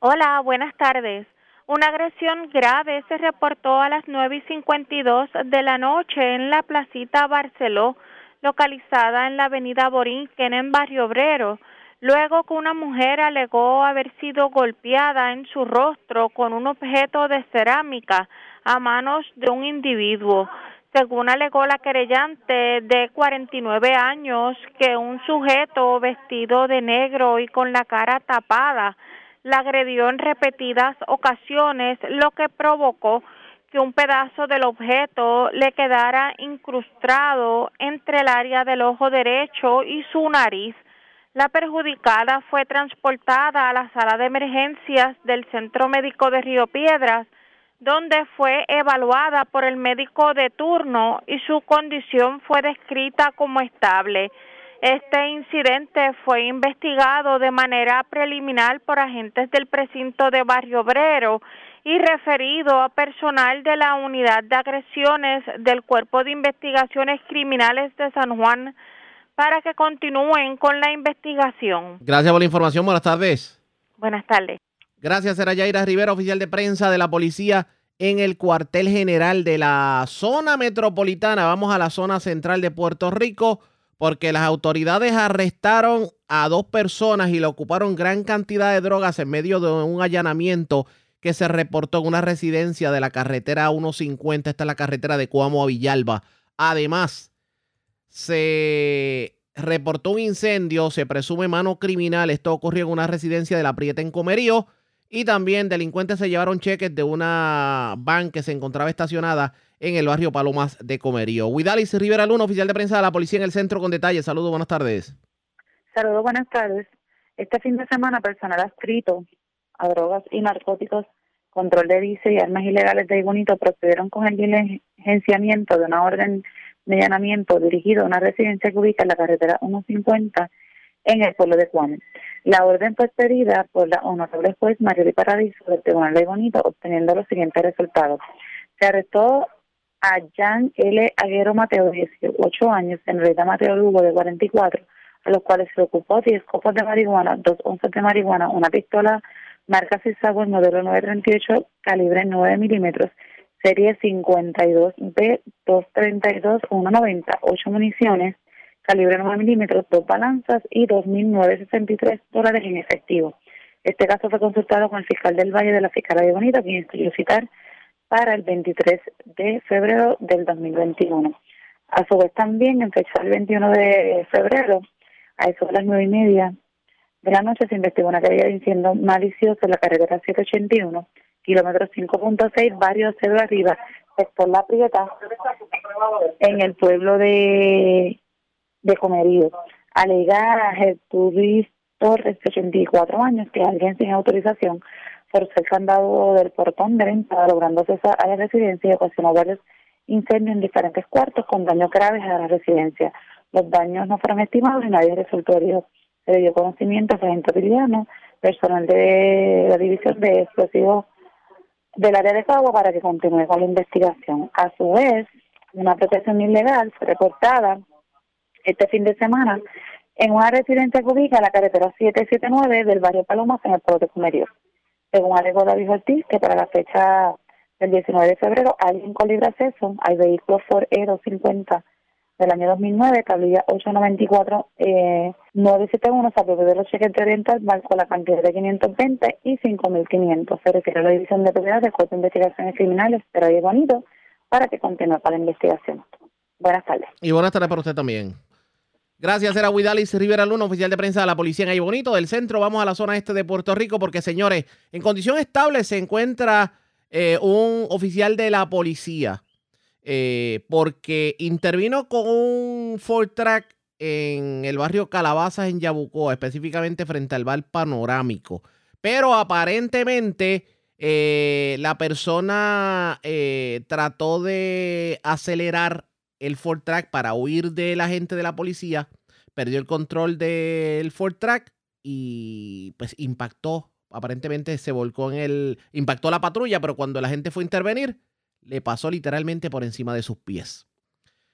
Hola, buenas tardes. Una agresión grave se reportó a las 9 y 52 de la noche en la placita Barceló, localizada en la avenida Borinquen, en Barrio Obrero luego que una mujer alegó haber sido golpeada en su rostro con un objeto de cerámica a manos de un individuo. Según alegó la querellante de 49 años, que un sujeto vestido de negro y con la cara tapada la agredió en repetidas ocasiones, lo que provocó que un pedazo del objeto le quedara incrustado entre el área del ojo derecho y su nariz. La perjudicada fue transportada a la sala de emergencias del Centro Médico de Río Piedras, donde fue evaluada por el médico de turno y su condición fue descrita como estable. Este incidente fue investigado de manera preliminar por agentes del precinto de Barrio Obrero y referido a personal de la Unidad de Agresiones del Cuerpo de Investigaciones Criminales de San Juan para que continúen con la investigación. Gracias por la información. Buenas tardes. Buenas tardes. Gracias, era Yaira Rivera, oficial de prensa de la policía en el cuartel general de la zona metropolitana. Vamos a la zona central de Puerto Rico porque las autoridades arrestaron a dos personas y le ocuparon gran cantidad de drogas en medio de un allanamiento que se reportó en una residencia de la carretera 150. Esta es la carretera de Cuamo a Villalba. Además, se reportó un incendio, se presume mano criminal. Esto ocurrió en una residencia de la Prieta en Comerío. Y también delincuentes se llevaron cheques de una van que se encontraba estacionada en el barrio Palomas de Comerío. Huidalis Rivera Luna, oficial de prensa de la policía en el centro con detalles. Saludos, buenas tardes. Saludos, buenas tardes. Este fin de semana, personal adscrito a drogas y narcóticos, control de vice y armas ilegales de Bonito procedieron con el diligenciamiento de una orden de allanamiento dirigido a una residencia que ubica en la carretera 150 en el pueblo de Juan. La orden fue pedida por la honorable juez Mario Paradiso del Tribunal de Bonito, obteniendo los siguientes resultados. Se arrestó a Jan L. Aguero Mateo, de 18 años, en realidad Mateo Lugo, de 44, a los cuales se ocupó 10 copas de marihuana, dos onzas de marihuana, una pistola marca el modelo 938, calibre 9 milímetros, serie 52B 232 190, 8 municiones, calibre 9 milímetros, dos balanzas y 2.963 dólares en efectivo. Este caso fue consultado con el fiscal del Valle de la Fiscalía de Bonita, quien estudió citar para el 23 de febrero del 2021. A su vez también, en fecha del 21 de febrero, a eso de las nueve y media de la noche, se investigó una caída de incendio malicioso en la carretera 781 kilómetro 5.6, varios de arriba, sector La Prieta, en el pueblo de, de Comerío. Alega Gertrudis Torres, 84 años, que alguien sin autorización por ser candado del portón de venta, logrando acceso a la residencia y ocasionó varios incendios en diferentes cuartos con daños graves a la residencia. Los daños no fueron estimados y nadie resultó herido. Dio conocimiento a agente personal de la División de Explosivos del área de Cabo para que continúe con la investigación. A su vez, una protección ilegal fue reportada este fin de semana en una residencia que ubica la carretera 779 del barrio Palomas en el pueblo de Cumerío. Según alegó David Ortiz, que para la fecha del 19 de febrero alguien con libre acceso al vehículo Ford E 250 del año 2009, tablilla 894 eh, 971, se apropió de los cheques de Oriental con la cantidad de 520 y 5.500. Se refiere a la división de propiedad del Cuerpo de Investigaciones Criminales pero ahí Bonito para que continúe con la investigación. Buenas tardes. Y buenas tardes para usted también. Gracias, era Huidalis Rivera Luna, oficial de prensa de la policía en Ahí Bonito. Del centro vamos a la zona este de Puerto Rico porque, señores, en condición estable se encuentra eh, un oficial de la policía eh, porque intervino con un Ford Track en el barrio Calabazas en Yabucoa, específicamente frente al bar panorámico. Pero aparentemente eh, la persona eh, trató de acelerar el Ford Track para huir de la gente de la policía, perdió el control del Ford Track y pues impactó, aparentemente se volcó en el, impactó la patrulla, pero cuando la gente fue a intervenir, le pasó literalmente por encima de sus pies.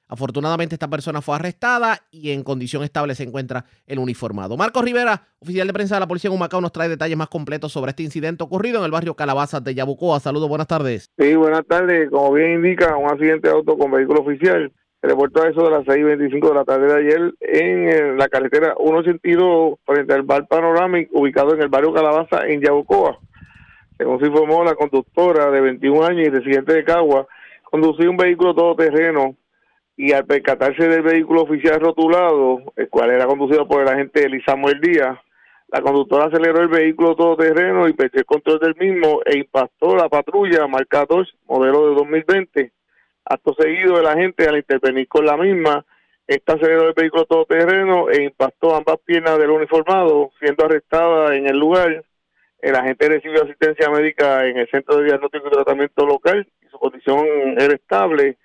Afortunadamente esta persona fue arrestada y en condición estable se encuentra el uniformado. Marcos Rivera, oficial de prensa de la policía en Humacao, nos trae detalles más completos sobre este incidente ocurrido en el barrio Calabazas de Yabucoa. Saludos, buenas tardes. Sí, buenas tardes. Como bien indica, un accidente de auto con vehículo oficial se reportó a eso de las 6.25 de la tarde de ayer en la carretera 182 frente al bar Panoramic ubicado en el barrio Calabaza en Yabucoa. Según se informó, la conductora de 21 años y residente de Cagua conducía un vehículo todoterreno y al percatarse del vehículo oficial rotulado, el cual era conducido por el agente Elisa Díaz, la conductora aceleró el vehículo todoterreno y perdió el control del mismo e impactó la patrulla marca 2, modelo de 2020. Acto seguido, el agente al intervenir con la misma, esta aceleró el vehículo todoterreno e impactó ambas piernas del uniformado, siendo arrestada en el lugar. El agente recibió asistencia médica en el Centro de Diagnóstico y Tratamiento Local y su condición era estable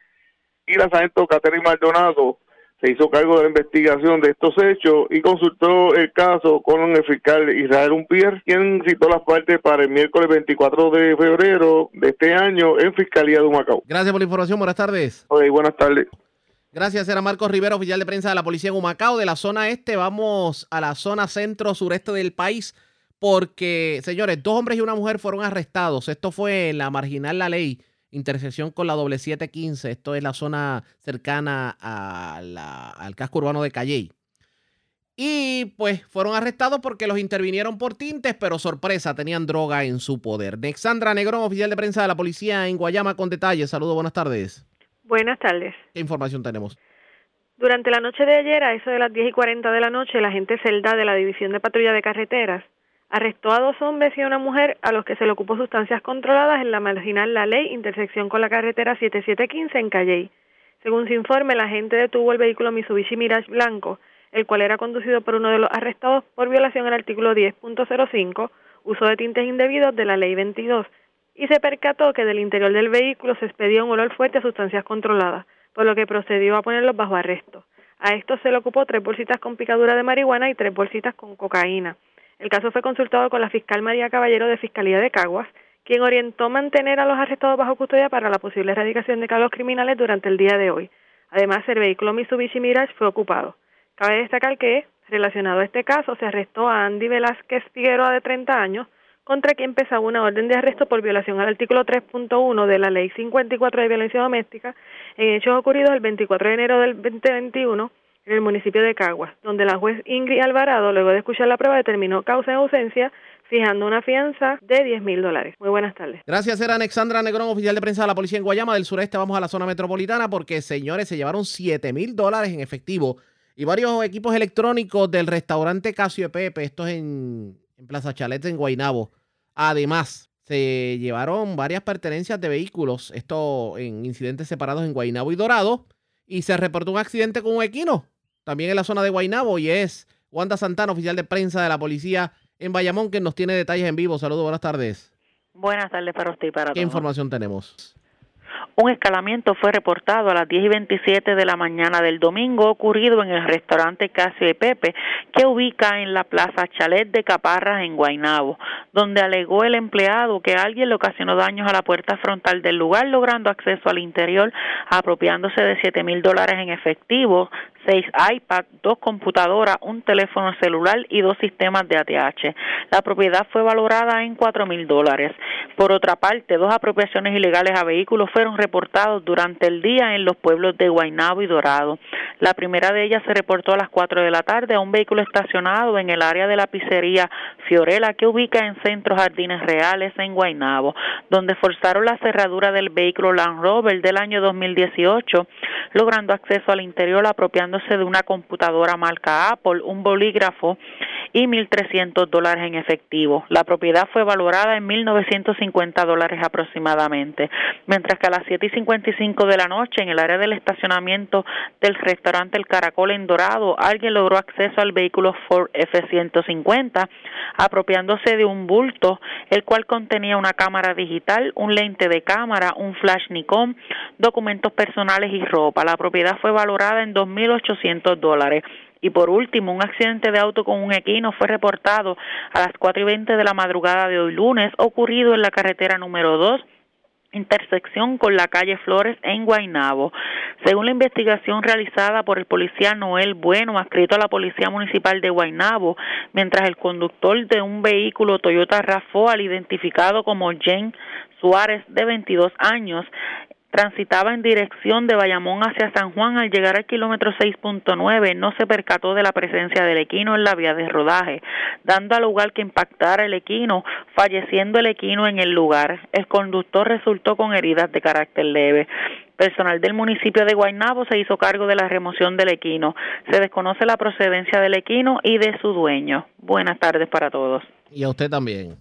y la sargento Catherine Maldonado se hizo cargo de la investigación de estos hechos y consultó el caso con el fiscal Israel Umpier, quien citó las partes para el miércoles 24 de febrero de este año en Fiscalía de Humacao. Gracias por la información, buenas tardes. Okay, buenas tardes. Gracias, era Marcos Rivera, oficial de prensa de la Policía de Humacao. De la zona este vamos a la zona centro-sureste del país porque, señores, dos hombres y una mujer fueron arrestados. Esto fue en la marginal La Ley intersección con la doble 715. Esto es la zona cercana al casco urbano de Calley. Y pues fueron arrestados porque los intervinieron por tintes, pero sorpresa, tenían droga en su poder. Nexandra Negrón, oficial de prensa de la policía en Guayama, con detalles. Saludos, buenas tardes. Buenas tardes. ¿Qué información tenemos? Durante la noche de ayer, a eso de las 10 y 40 de la noche, la agente Celda de la División de Patrulla de Carreteras arrestó a dos hombres y a una mujer a los que se le ocupó sustancias controladas en la marginal La Ley, intersección con la carretera 7715 en Calley. Según su informe, la agente detuvo el vehículo Mitsubishi Mirage blanco, el cual era conducido por uno de los arrestados por violación al artículo 10.05, uso de tintes indebidos de la Ley 22, y se percató que del interior del vehículo se expedía un olor fuerte a sustancias controladas, por lo que procedió a ponerlos bajo arresto. A esto se le ocupó tres bolsitas con picadura de marihuana y tres bolsitas con cocaína. El caso fue consultado con la fiscal María Caballero de Fiscalía de Caguas, quien orientó mantener a los arrestados bajo custodia para la posible erradicación de cargos criminales durante el día de hoy. Además, el vehículo Mitsubishi Mirage fue ocupado. Cabe destacar que, relacionado a este caso, se arrestó a Andy Velázquez Figueroa, de 30 años, contra quien pesaba una orden de arresto por violación al artículo 3.1 de la Ley 54 de Violencia Doméstica en hechos ocurridos el 24 de enero del 2021 en el municipio de Caguas, donde la juez Ingrid Alvarado, luego de escuchar la prueba, determinó causa de ausencia, fijando una fianza de 10 mil dólares. Muy buenas tardes. Gracias, era Alexandra Negrón, oficial de prensa de la policía en Guayama del sureste. Vamos a la zona metropolitana porque, señores, se llevaron 7 mil dólares en efectivo y varios equipos electrónicos del restaurante Casio Pepe, esto es en, en Plaza Chalet, en Guaynabo. Además, se llevaron varias pertenencias de vehículos, esto en incidentes separados en Guaynabo y Dorado, y se reportó un accidente con un equino también en la zona de Guaynabo y es Wanda Santana, oficial de prensa de la policía en Bayamón, que nos tiene detalles en vivo. Saludos, buenas tardes. Buenas tardes para usted y para ¿Qué información tenemos? Un escalamiento fue reportado a las 10 y 27 de la mañana del domingo ocurrido en el restaurante Casio de Pepe, que ubica en la plaza Chalet de Caparras en Guaynabo, donde alegó el empleado que alguien le ocasionó daños a la puerta frontal del lugar, logrando acceso al interior, apropiándose de 7 mil dólares en efectivo, seis iPad, dos computadoras, un teléfono celular y dos sistemas de ATH. La propiedad fue valorada en cuatro mil dólares. Por otra parte, dos apropiaciones ilegales a vehículos fueron reportados durante el día en los pueblos de Guaynabo y Dorado. La primera de ellas se reportó a las cuatro de la tarde a un vehículo estacionado en el área de la pizzería Fiorella que ubica en Centro Jardines Reales en Guaynabo, donde forzaron la cerradura del vehículo Land Rover del año 2018, logrando acceso al interior apropiando de una computadora marca Apple, un bolígrafo y 1.300 dólares en efectivo. La propiedad fue valorada en 1.950 dólares aproximadamente, mientras que a las 7 y 55 de la noche en el área del estacionamiento del restaurante El Caracol en Dorado, alguien logró acceso al vehículo Ford F-150, apropiándose de un bulto, el cual contenía una cámara digital, un lente de cámara, un flash Nikon, documentos personales y ropa. La propiedad fue valorada en 2.800 dólares. Y por último, un accidente de auto con un equino fue reportado a las 4 y 20 de la madrugada de hoy lunes, ocurrido en la carretera número 2 intersección con la calle Flores en Guaynabo. Según la investigación realizada por el policía Noel Bueno, adscrito a la Policía Municipal de Guaynabo, mientras el conductor de un vehículo Toyota RAV4, identificado como Jane Suárez, de 22 años, transitaba en dirección de Bayamón hacia San Juan al llegar al kilómetro 6.9 no se percató de la presencia del equino en la vía de rodaje, dando al lugar que impactara el equino, falleciendo el equino en el lugar. El conductor resultó con heridas de carácter leve. Personal del municipio de Guaynabo se hizo cargo de la remoción del equino. Se desconoce la procedencia del equino y de su dueño. Buenas tardes para todos. Y a usted también.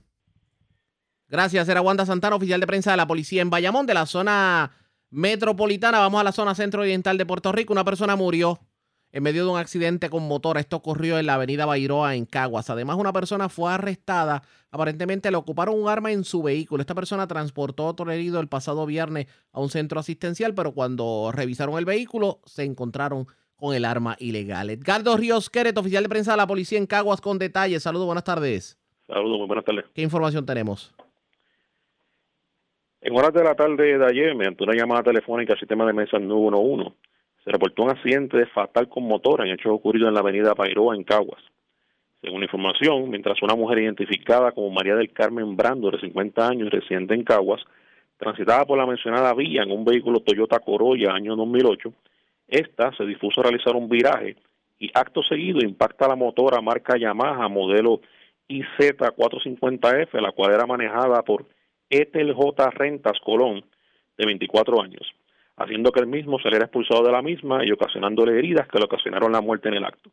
Gracias, era Wanda Santana, oficial de prensa de la policía en Bayamón, de la zona metropolitana. Vamos a la zona centro-oriental de Puerto Rico. Una persona murió en medio de un accidente con motor. Esto ocurrió en la avenida Bairoa, en Caguas. Además, una persona fue arrestada. Aparentemente le ocuparon un arma en su vehículo. Esta persona transportó otro herido el pasado viernes a un centro asistencial, pero cuando revisaron el vehículo se encontraron con el arma ilegal. Edgardo Ríos Queret, oficial de prensa de la policía en Caguas, con detalles. Saludos, buenas tardes. Saludos, muy buenas tardes. ¿Qué información tenemos? En horas de la tarde de ayer, mediante una llamada telefónica al sistema de mesa 911, se reportó un accidente fatal con motor en hechos ocurridos en la avenida Pairoa, en Caguas. Según la información, mientras una mujer identificada como María del Carmen Brando, de 50 años residente en Caguas, transitaba por la mencionada vía en un vehículo Toyota Corolla año 2008, esta se dispuso a realizar un viraje y acto seguido impacta la motora marca Yamaha modelo IZ450F, la cual era manejada por Etel J. Rentas Colón, de 24 años, haciendo que el mismo saliera expulsado de la misma y ocasionándole heridas que le ocasionaron la muerte en el acto.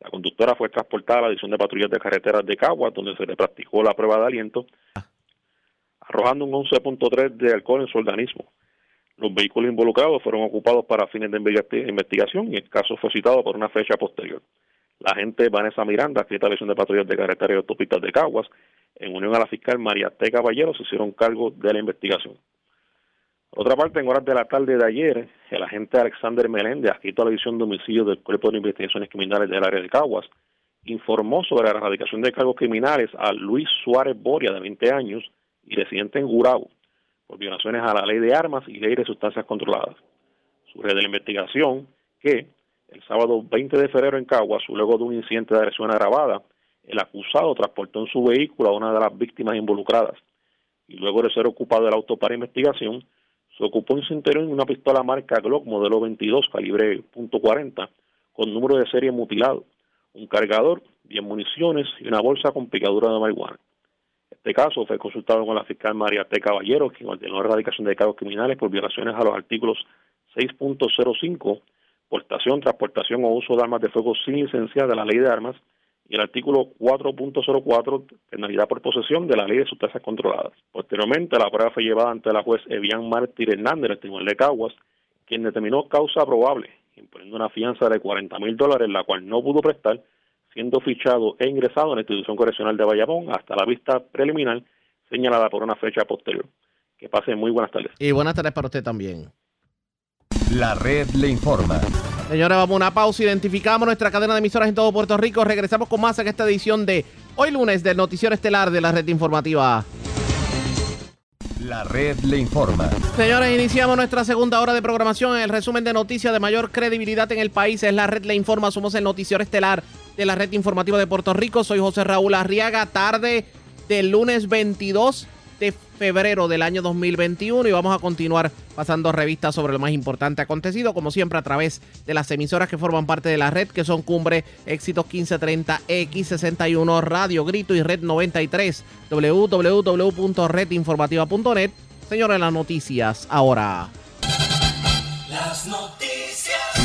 La conductora fue transportada a la División de Patrullas de Carreteras de Caguas, donde se le practicó la prueba de aliento, arrojando un 11.3 de alcohol en su organismo. Los vehículos involucrados fueron ocupados para fines de investigación y el caso fue citado por una fecha posterior. La agente Vanessa Miranda, que es la División de Patrullas de Carreteras y Autopistas de Caguas, en unión a la fiscal María T. Caballero, se hicieron cargo de la investigación. Otra parte, en horas de la tarde de ayer, el agente Alexander Meléndez, adscrito a la división de homicidios del Cuerpo de Investigaciones Criminales del área de Caguas, informó sobre la erradicación de cargos criminales a Luis Suárez Boria, de 20 años, y residente en Gurabo, por violaciones a la ley de armas y ley de sustancias controladas. Surge de la investigación que, el sábado 20 de febrero en Caguas, luego de un incidente de agresión agravada, el acusado transportó en su vehículo a una de las víctimas involucradas y luego de ser ocupado el auto para investigación, se ocupó en su interior una pistola marca Glock modelo 22 calibre .40 con número de serie mutilado, un cargador, 10 municiones y una bolsa con picadura de marihuana. Este caso fue consultado con la fiscal María T. Caballero, quien ordenó la erradicación de cargos criminales por violaciones a los artículos 6.05, portación, transportación o uso de armas de fuego sin licencia de la ley de armas, y el artículo 4.04, penalidad por posesión de la ley de sustancias controladas. Posteriormente, la prueba fue llevada ante la juez Evian Martí Hernández, el Tribunal de Caguas, quien determinó causa probable, imponiendo una fianza de 40 mil dólares, la cual no pudo prestar, siendo fichado e ingresado en la institución correccional de Bayamón hasta la vista preliminar señalada por una fecha posterior. Que pase muy buenas tardes. Y buenas tardes para usted también. La red le informa. Señores, vamos a una pausa. Identificamos nuestra cadena de emisoras en todo Puerto Rico. Regresamos con más en esta edición de hoy lunes del Noticiero Estelar de la Red Informativa. La red le informa. Señores, iniciamos nuestra segunda hora de programación. El resumen de noticias de mayor credibilidad en el país es la red le informa. Somos el Noticiero Estelar de la Red Informativa de Puerto Rico. Soy José Raúl Arriaga. Tarde del lunes 22 de febrero del año 2021 y vamos a continuar pasando revistas sobre lo más importante acontecido, como siempre a través de las emisoras que forman parte de la red, que son Cumbre, Éxitos 1530, X61, Radio Grito y Red 93, www.redinformativa.net. Señores, las noticias ahora. Las noticias.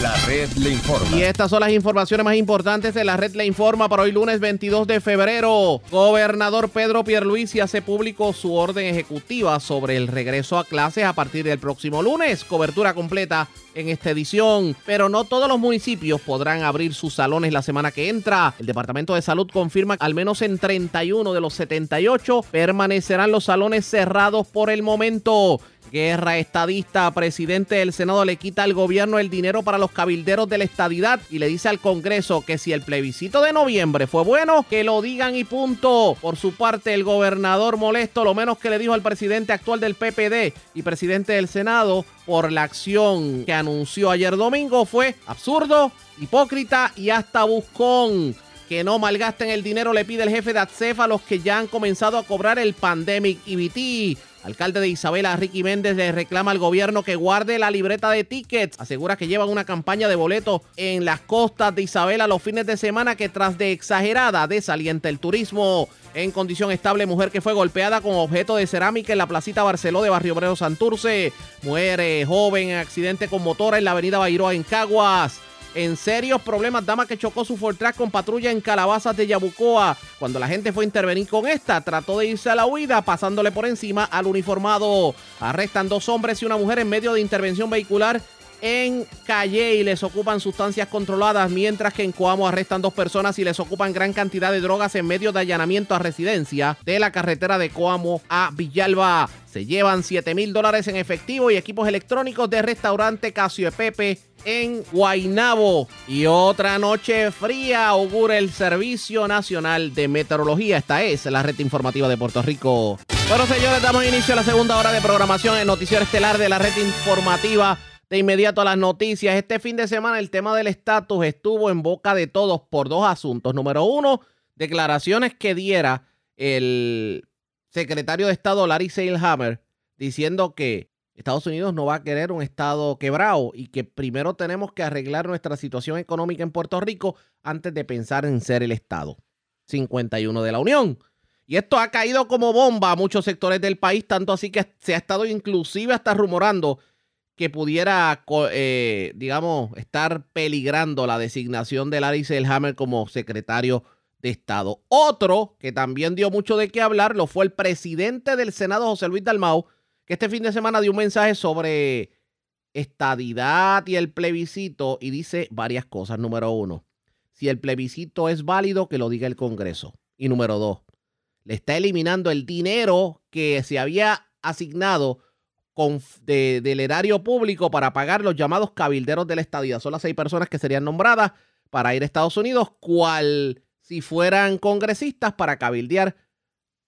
La red le informa. Y estas son las informaciones más importantes de la red le informa para hoy lunes 22 de febrero. Gobernador Pedro Pierluisi hace público su orden ejecutiva sobre el regreso a clases a partir del próximo lunes. Cobertura completa en esta edición. Pero no todos los municipios podrán abrir sus salones la semana que entra. El Departamento de Salud confirma que al menos en 31 de los 78 permanecerán los salones cerrados por el momento. Guerra estadista, presidente del Senado le quita al gobierno el dinero para los cabilderos de la estadidad y le dice al Congreso que si el plebiscito de noviembre fue bueno, que lo digan y punto. Por su parte, el gobernador molesto, lo menos que le dijo al presidente actual del PPD y presidente del Senado por la acción que anunció ayer domingo fue absurdo, hipócrita y hasta buscón que no malgasten el dinero, le pide el jefe de ATSEF a los que ya han comenzado a cobrar el Pandemic EBT. Alcalde de Isabela, Ricky Méndez, le reclama al gobierno que guarde la libreta de tickets. Asegura que llevan una campaña de boletos en las costas de Isabela los fines de semana que tras de exagerada desalienta el turismo. En condición estable, mujer que fue golpeada con objeto de cerámica en la placita Barceló de Barrio Obrero Santurce. Muere joven en accidente con motora en la avenida Bairoa en Caguas en serios problemas. Dama que chocó su Ford con patrulla en Calabazas de Yabucoa. Cuando la gente fue a intervenir con esta, trató de irse a la huida, pasándole por encima al uniformado. Arrestan dos hombres y una mujer en medio de intervención vehicular en Calle y les ocupan sustancias controladas, mientras que en Coamo arrestan dos personas y les ocupan gran cantidad de drogas en medio de allanamiento a residencia de la carretera de Coamo a Villalba. Se llevan 7 mil dólares en efectivo y equipos electrónicos de restaurante Casio Pepe en Guainabo. Y otra noche fría augura el Servicio Nacional de Meteorología. Esta es la red informativa de Puerto Rico. Bueno, señores, damos inicio a la segunda hora de programación en Noticiero Estelar de la red informativa. De inmediato a las noticias. Este fin de semana el tema del estatus estuvo en boca de todos por dos asuntos. Número uno, declaraciones que diera el secretario de Estado Larry Seilhammer diciendo que Estados Unidos no va a querer un Estado quebrado y que primero tenemos que arreglar nuestra situación económica en Puerto Rico antes de pensar en ser el Estado 51 de la Unión. Y esto ha caído como bomba a muchos sectores del país, tanto así que se ha estado inclusive hasta rumorando que pudiera, eh, digamos, estar peligrando la designación de Larry Selhammer como secretario de Estado. Otro que también dio mucho de qué hablar lo fue el presidente del Senado, José Luis Dalmau, que este fin de semana dio un mensaje sobre estadidad y el plebiscito y dice varias cosas. Número uno, si el plebiscito es válido, que lo diga el Congreso. Y número dos, le está eliminando el dinero que se había asignado del erario público para pagar los llamados cabilderos de la estadidad. Son las seis personas que serían nombradas para ir a Estados Unidos, cual si fueran congresistas para cabildear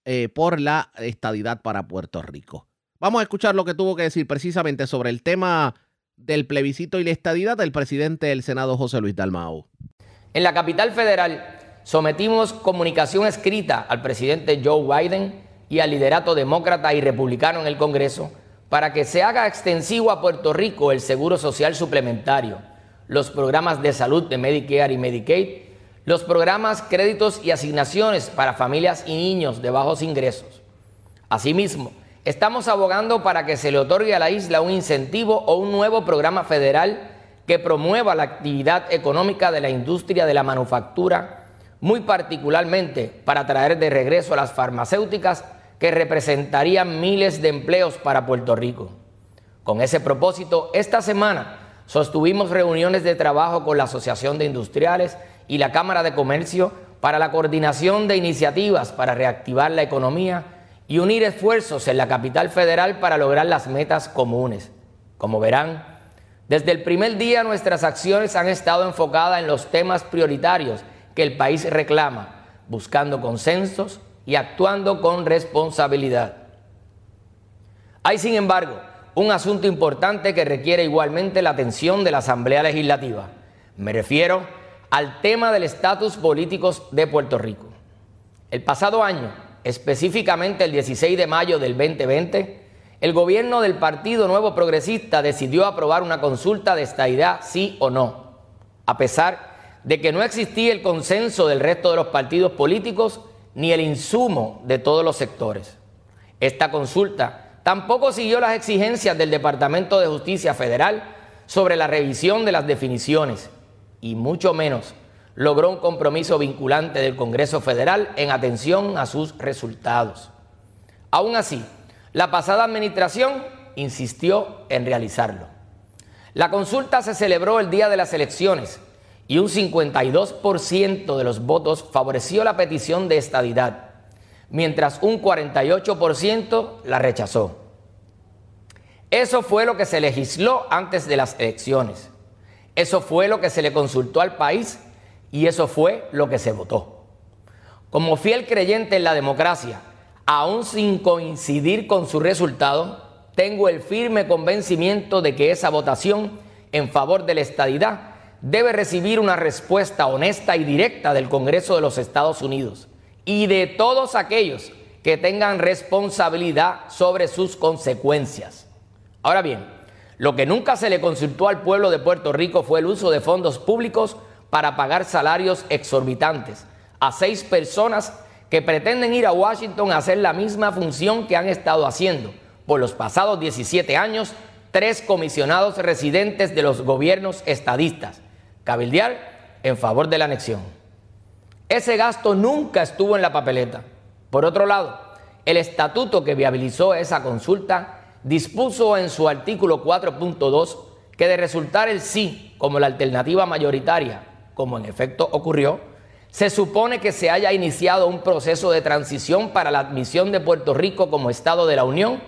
eh, por la estadidad para Puerto Rico. Vamos a escuchar lo que tuvo que decir precisamente sobre el tema del plebiscito y la estadidad del presidente del Senado, José Luis Dalmau. En la capital federal sometimos comunicación escrita al presidente Joe Biden y al liderato demócrata y republicano en el Congreso para que se haga extensivo a Puerto Rico el seguro social suplementario, los programas de salud de Medicare y Medicaid, los programas, créditos y asignaciones para familias y niños de bajos ingresos. Asimismo, Estamos abogando para que se le otorgue a la isla un incentivo o un nuevo programa federal que promueva la actividad económica de la industria de la manufactura, muy particularmente para traer de regreso a las farmacéuticas que representarían miles de empleos para Puerto Rico. Con ese propósito, esta semana sostuvimos reuniones de trabajo con la Asociación de Industriales y la Cámara de Comercio para la coordinación de iniciativas para reactivar la economía y unir esfuerzos en la capital federal para lograr las metas comunes. Como verán, desde el primer día nuestras acciones han estado enfocadas en los temas prioritarios que el país reclama, buscando consensos y actuando con responsabilidad. Hay, sin embargo, un asunto importante que requiere igualmente la atención de la Asamblea Legislativa. Me refiero al tema del estatus político de Puerto Rico. El pasado año, específicamente el 16 de mayo del 2020, el gobierno del Partido Nuevo Progresista decidió aprobar una consulta de estadidad sí o no, a pesar de que no existía el consenso del resto de los partidos políticos ni el insumo de todos los sectores. Esta consulta tampoco siguió las exigencias del Departamento de Justicia Federal sobre la revisión de las definiciones y mucho menos logró un compromiso vinculante del Congreso Federal en atención a sus resultados. Aún así, la pasada administración insistió en realizarlo. La consulta se celebró el día de las elecciones y un 52% de los votos favoreció la petición de estadidad, mientras un 48% la rechazó. Eso fue lo que se legisló antes de las elecciones. Eso fue lo que se le consultó al país y eso fue lo que se votó. Como fiel creyente en la democracia, aún sin coincidir con su resultado, tengo el firme convencimiento de que esa votación en favor de la estadidad debe recibir una respuesta honesta y directa del Congreso de los Estados Unidos y de todos aquellos que tengan responsabilidad sobre sus consecuencias. Ahora bien, lo que nunca se le consultó al pueblo de Puerto Rico fue el uso de fondos públicos para pagar salarios exorbitantes a seis personas que pretenden ir a Washington a hacer la misma función que han estado haciendo por los pasados 17 años tres comisionados residentes de los gobiernos estadistas, cabildear en favor de la anexión. Ese gasto nunca estuvo en la papeleta. Por otro lado, el estatuto que viabilizó esa consulta dispuso en su artículo 4.2 que de resultar el sí como la alternativa mayoritaria, como en efecto ocurrió, se supone que se haya iniciado un proceso de transición para la admisión de Puerto Rico como Estado de la Unión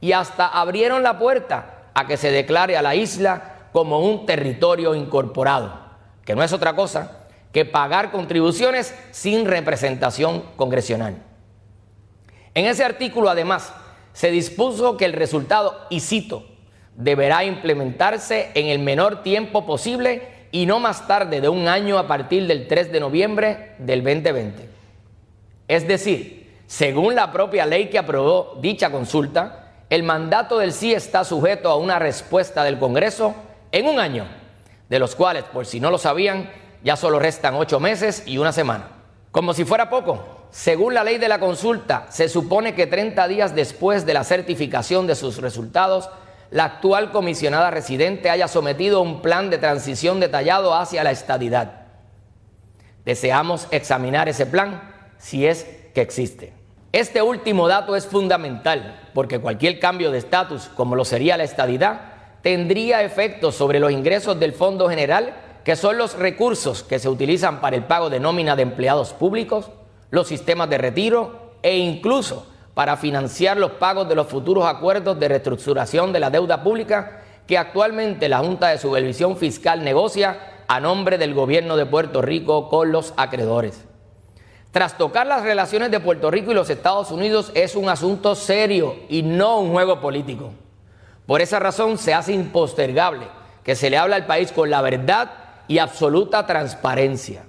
y hasta abrieron la puerta a que se declare a la isla como un territorio incorporado, que no es otra cosa que pagar contribuciones sin representación congresional. En ese artículo, además, se dispuso que el resultado, y cito, deberá implementarse en el menor tiempo posible y no más tarde de un año a partir del 3 de noviembre del 2020. Es decir, según la propia ley que aprobó dicha consulta, el mandato del sí está sujeto a una respuesta del Congreso en un año, de los cuales, por si no lo sabían, ya solo restan ocho meses y una semana. Como si fuera poco, según la ley de la consulta, se supone que 30 días después de la certificación de sus resultados, la actual comisionada residente haya sometido un plan de transición detallado hacia la estadidad. Deseamos examinar ese plan si es que existe. Este último dato es fundamental porque cualquier cambio de estatus, como lo sería la estadidad, tendría efectos sobre los ingresos del Fondo General, que son los recursos que se utilizan para el pago de nómina de empleados públicos, los sistemas de retiro e incluso para financiar los pagos de los futuros acuerdos de reestructuración de la deuda pública que actualmente la Junta de Supervisión Fiscal negocia a nombre del gobierno de Puerto Rico con los acreedores. Trastocar las relaciones de Puerto Rico y los Estados Unidos es un asunto serio y no un juego político. Por esa razón se hace impostergable que se le hable al país con la verdad y absoluta transparencia.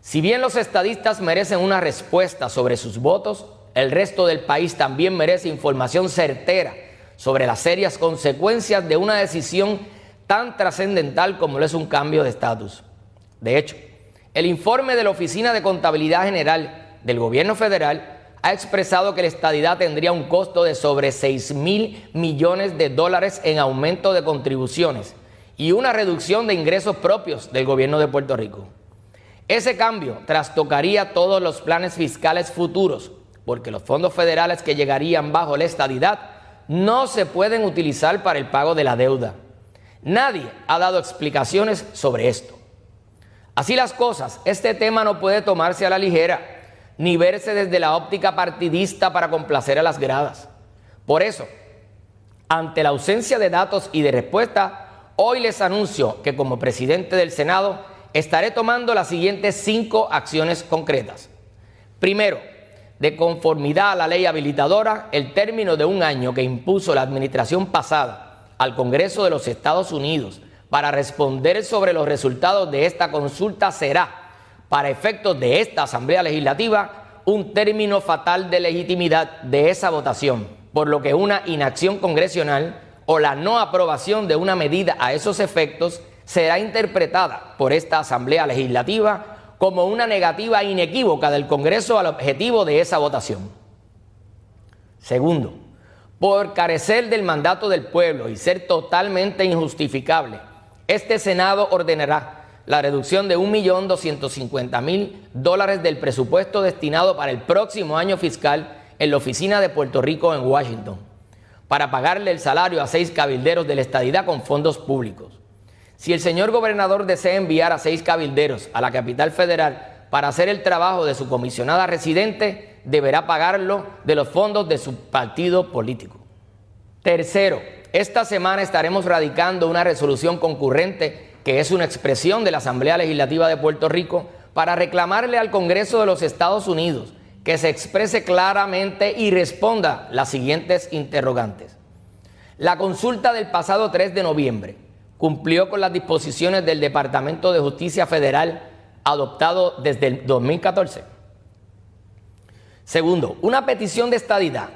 Si bien los estadistas merecen una respuesta sobre sus votos, el resto del país también merece información certera sobre las serias consecuencias de una decisión tan trascendental como lo es un cambio de estatus. De hecho, el informe de la Oficina de Contabilidad General del Gobierno Federal ha expresado que la estadidad tendría un costo de sobre 6 mil millones de dólares en aumento de contribuciones y una reducción de ingresos propios del gobierno de Puerto Rico. Ese cambio trastocaría todos los planes fiscales futuros porque los fondos federales que llegarían bajo la estadidad no se pueden utilizar para el pago de la deuda. Nadie ha dado explicaciones sobre esto. Así las cosas, este tema no puede tomarse a la ligera, ni verse desde la óptica partidista para complacer a las gradas. Por eso, ante la ausencia de datos y de respuesta, hoy les anuncio que como presidente del Senado estaré tomando las siguientes cinco acciones concretas. Primero, de conformidad a la ley habilitadora, el término de un año que impuso la administración pasada al Congreso de los Estados Unidos para responder sobre los resultados de esta consulta será, para efectos de esta Asamblea Legislativa, un término fatal de legitimidad de esa votación, por lo que una inacción congresional o la no aprobación de una medida a esos efectos será interpretada por esta Asamblea Legislativa como una negativa inequívoca del Congreso al objetivo de esa votación. Segundo, por carecer del mandato del pueblo y ser totalmente injustificable, este Senado ordenará la reducción de 1.250.000 dólares del presupuesto destinado para el próximo año fiscal en la oficina de Puerto Rico en Washington, para pagarle el salario a seis cabilderos de la estadidad con fondos públicos. Si el señor gobernador desea enviar a seis cabilderos a la capital federal para hacer el trabajo de su comisionada residente, deberá pagarlo de los fondos de su partido político. Tercero, esta semana estaremos radicando una resolución concurrente que es una expresión de la Asamblea Legislativa de Puerto Rico para reclamarle al Congreso de los Estados Unidos que se exprese claramente y responda las siguientes interrogantes. La consulta del pasado 3 de noviembre cumplió con las disposiciones del Departamento de Justicia Federal adoptado desde el 2014. Segundo, una petición de estadidad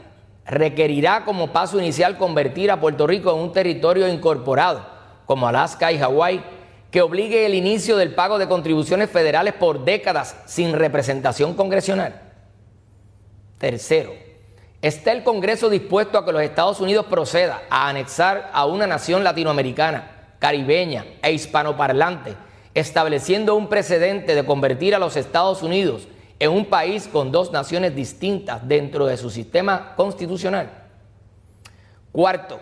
requerirá como paso inicial convertir a Puerto Rico en un territorio incorporado, como Alaska y Hawái, que obligue el inicio del pago de contribuciones federales por décadas sin representación congresional. Tercero, ¿está el Congreso dispuesto a que los Estados Unidos proceda a anexar a una nación latinoamericana, caribeña e hispanoparlante, estableciendo un precedente de convertir a los Estados Unidos en un país con dos naciones distintas dentro de su sistema constitucional. Cuarto,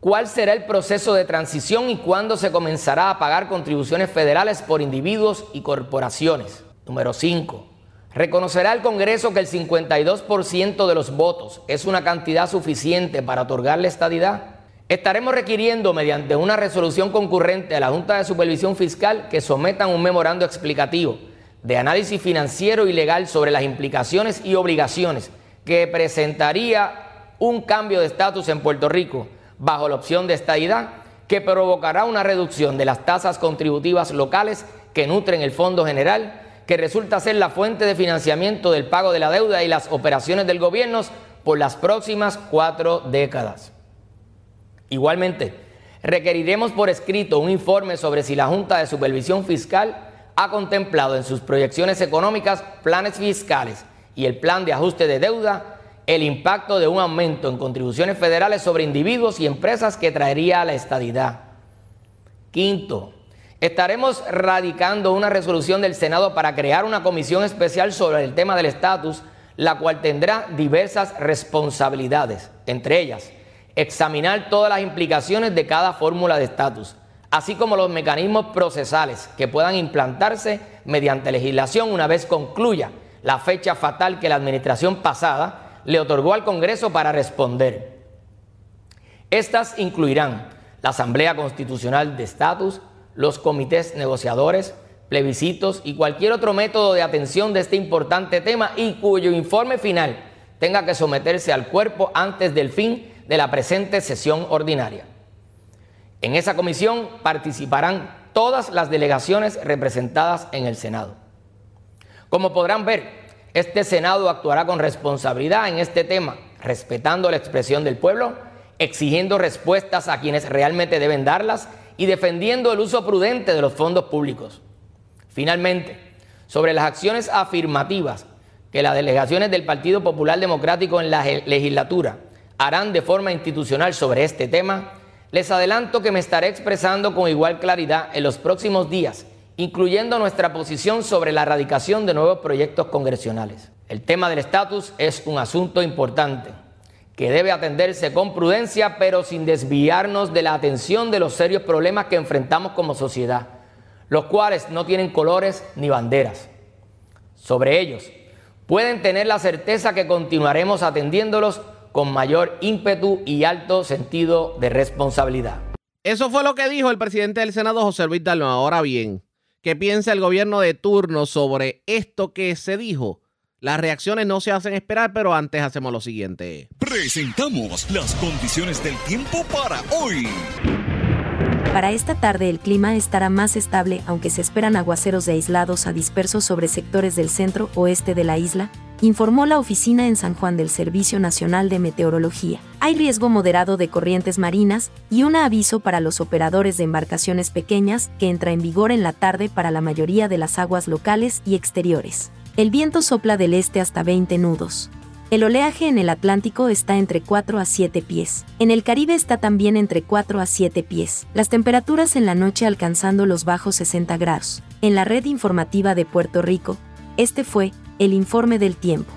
¿cuál será el proceso de transición y cuándo se comenzará a pagar contribuciones federales por individuos y corporaciones? Número cinco, ¿reconocerá el Congreso que el 52% de los votos es una cantidad suficiente para otorgarle estadidad? Estaremos requiriendo mediante una resolución concurrente a la Junta de Supervisión Fiscal que sometan un memorando explicativo de análisis financiero y legal sobre las implicaciones y obligaciones que presentaría un cambio de estatus en Puerto Rico bajo la opción de estadidad que provocará una reducción de las tasas contributivas locales que nutren el Fondo General, que resulta ser la fuente de financiamiento del pago de la deuda y las operaciones del gobierno por las próximas cuatro décadas. Igualmente, requeriremos por escrito un informe sobre si la Junta de Supervisión Fiscal ha contemplado en sus proyecciones económicas, planes fiscales y el plan de ajuste de deuda el impacto de un aumento en contribuciones federales sobre individuos y empresas que traería a la estadidad. Quinto, estaremos radicando una resolución del Senado para crear una comisión especial sobre el tema del estatus, la cual tendrá diversas responsabilidades, entre ellas, examinar todas las implicaciones de cada fórmula de estatus, así como los mecanismos procesales que puedan implantarse mediante legislación una vez concluya la fecha fatal que la administración pasada le otorgó al Congreso para responder. Estas incluirán la Asamblea Constitucional de Estatus, los comités negociadores, plebiscitos y cualquier otro método de atención de este importante tema y cuyo informe final tenga que someterse al cuerpo antes del fin de la presente sesión ordinaria. En esa comisión participarán todas las delegaciones representadas en el Senado. Como podrán ver, este Senado actuará con responsabilidad en este tema, respetando la expresión del pueblo, exigiendo respuestas a quienes realmente deben darlas y defendiendo el uso prudente de los fondos públicos. Finalmente, sobre las acciones afirmativas que las delegaciones del Partido Popular Democrático en la legislatura harán de forma institucional sobre este tema, les adelanto que me estaré expresando con igual claridad en los próximos días, incluyendo nuestra posición sobre la erradicación de nuevos proyectos congresionales. El tema del estatus es un asunto importante que debe atenderse con prudencia, pero sin desviarnos de la atención de los serios problemas que enfrentamos como sociedad, los cuales no tienen colores ni banderas. Sobre ellos, pueden tener la certeza que continuaremos atendiéndolos con mayor ímpetu y alto sentido de responsabilidad. Eso fue lo que dijo el presidente del Senado, José Luis Dalmau. Ahora bien, ¿qué piensa el gobierno de turno sobre esto que se dijo? Las reacciones no se hacen esperar, pero antes hacemos lo siguiente. Presentamos las condiciones del tiempo para hoy. Para esta tarde el clima estará más estable aunque se esperan aguaceros de aislados a dispersos sobre sectores del centro oeste de la isla, informó la oficina en San Juan del Servicio Nacional de Meteorología. Hay riesgo moderado de corrientes marinas y un aviso para los operadores de embarcaciones pequeñas que entra en vigor en la tarde para la mayoría de las aguas locales y exteriores. El viento sopla del este hasta 20 nudos. El oleaje en el Atlántico está entre 4 a 7 pies. En el Caribe está también entre 4 a 7 pies. Las temperaturas en la noche alcanzando los bajos 60 grados. En la red informativa de Puerto Rico, este fue el informe del tiempo.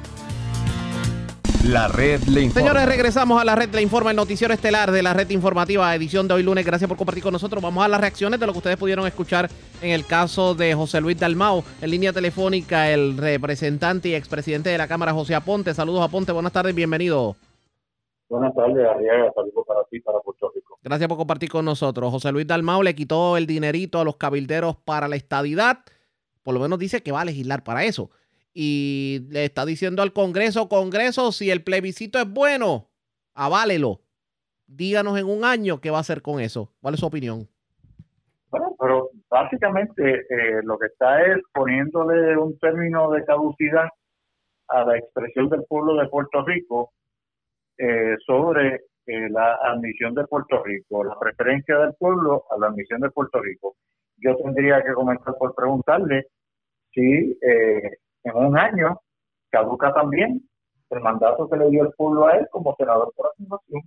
La red le informa. Señores, regresamos a la red le informa, el noticiero estelar de la red informativa, edición de hoy lunes. Gracias por compartir con nosotros. Vamos a las reacciones de lo que ustedes pudieron escuchar en el caso de José Luis Dalmau. En línea telefónica, el representante y expresidente de la Cámara, José Aponte. Saludos, Aponte. Buenas tardes, bienvenido. Buenas tardes, Arriaga. Saludos para ti, para Puerto Rico. Gracias por compartir con nosotros. José Luis Dalmau le quitó el dinerito a los cabilderos para la estadidad. Por lo menos dice que va a legislar para eso. Y le está diciendo al Congreso, Congreso, si el plebiscito es bueno, aválelo. Díganos en un año qué va a hacer con eso. ¿Cuál es su opinión? Bueno, pero básicamente eh, lo que está es poniéndole un término de caducidad a la expresión del pueblo de Puerto Rico eh, sobre eh, la admisión de Puerto Rico, la preferencia del pueblo a la admisión de Puerto Rico. Yo tendría que comenzar por preguntarle si eh, en un año caduca también el mandato que le dio el pueblo a él como senador por asignación,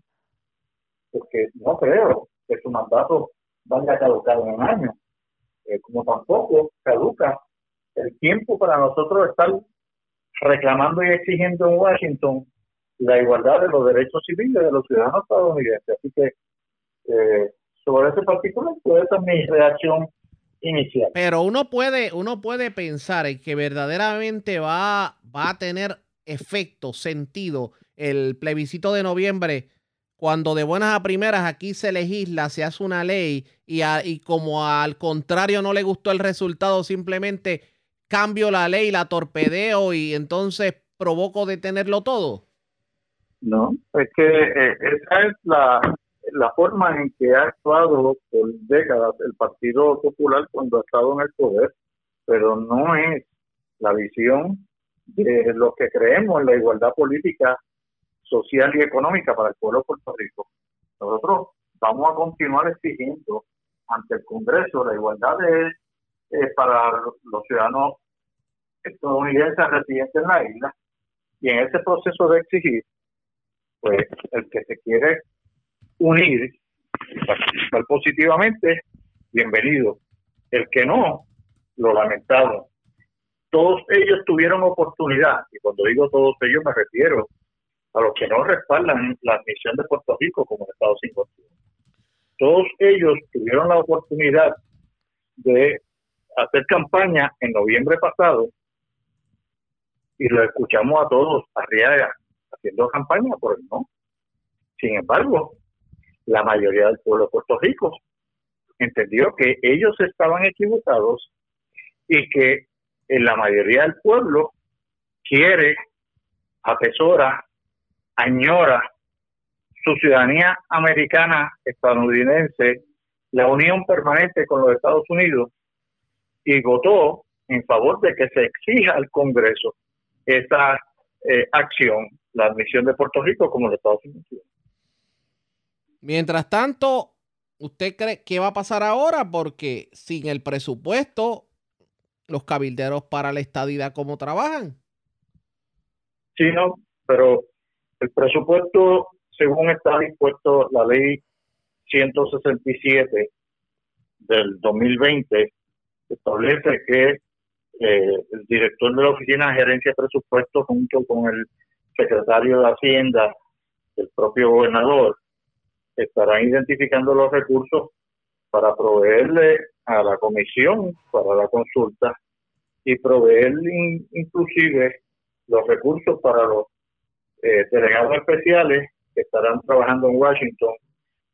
porque no creo que su mandato vaya a caducar en un año, como tampoco caduca el tiempo para nosotros estar reclamando y exigiendo en Washington la igualdad de los derechos civiles de los ciudadanos estadounidenses. Así que eh, sobre ese particular, pues esa es mi reacción inicial. Pero uno puede, uno puede pensar en que verdaderamente va, va a tener efecto, sentido el plebiscito de noviembre cuando de buenas a primeras aquí se legisla, se hace una ley y, y como al contrario no le gustó el resultado, simplemente cambio la ley, la torpedeo y entonces provoco detenerlo todo? No, es que eh, esa es la, la forma en que ha actuado por décadas el Partido Popular cuando ha estado en el poder, pero no es la visión de lo que creemos en la igualdad política, social y económica para el pueblo de Puerto Rico. Nosotros vamos a continuar exigiendo ante el Congreso la igualdad de, eh, para los ciudadanos estadounidenses residentes en la isla y en ese proceso de exigir, pues el que se quiere unir participar positivamente, bienvenido. El que no, lo lamentado. Todos ellos tuvieron oportunidad, y cuando digo todos ellos me refiero a los que no respaldan la admisión de Puerto Rico como Estado sin constitución. Todos ellos tuvieron la oportunidad de hacer campaña en noviembre pasado y lo escuchamos a todos arriba haciendo campaña por el no. Sin embargo, la mayoría del pueblo de Puerto Rico entendió que ellos estaban equivocados y que en la mayoría del pueblo quiere, atesora, añora su ciudadanía americana estadounidense, la unión permanente con los Estados Unidos y votó en favor de que se exija al Congreso esa eh, acción, la admisión de Puerto Rico como los Estados Unidos. Mientras tanto, ¿usted cree que va a pasar ahora? Porque sin el presupuesto, los cabilderos para la estadidad, ¿cómo trabajan? Sí, no, pero el presupuesto, según está dispuesto la ley 167 del 2020, establece que eh, el director de la Oficina de Gerencia de Presupuestos junto con el secretario de Hacienda, el propio gobernador, estarán identificando los recursos para proveerle a la comisión para la consulta y proveerle inclusive los recursos para los eh, delegados especiales que estarán trabajando en Washington,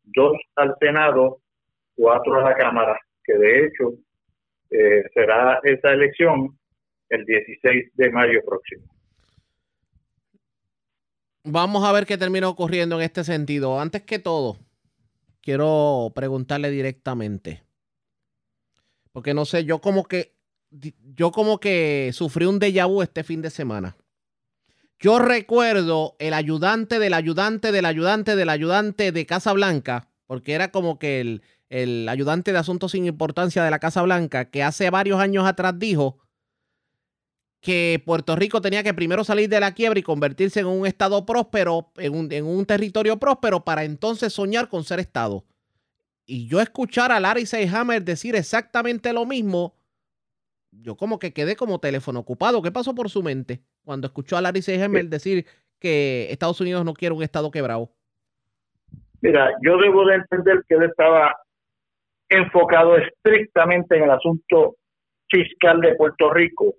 dos al Senado, cuatro a la Cámara, que de hecho eh, será esa elección el 16 de mayo próximo. Vamos a ver qué termina ocurriendo en este sentido. Antes que todo, quiero preguntarle directamente. Porque no sé, yo como que yo como que sufrí un déjà vu este fin de semana. Yo recuerdo el ayudante del ayudante del ayudante del ayudante de Casa Blanca, porque era como que el, el ayudante de asuntos sin importancia de la Casa Blanca, que hace varios años atrás dijo que Puerto Rico tenía que primero salir de la quiebra y convertirse en un estado próspero, en un, en un territorio próspero, para entonces soñar con ser estado. Y yo escuchar a Larry Seyhammer decir exactamente lo mismo, yo como que quedé como teléfono ocupado. ¿Qué pasó por su mente cuando escuchó a Larry Seyhammer decir que Estados Unidos no quiere un estado quebrado? Mira, yo debo de entender que él estaba enfocado estrictamente en el asunto fiscal de Puerto Rico.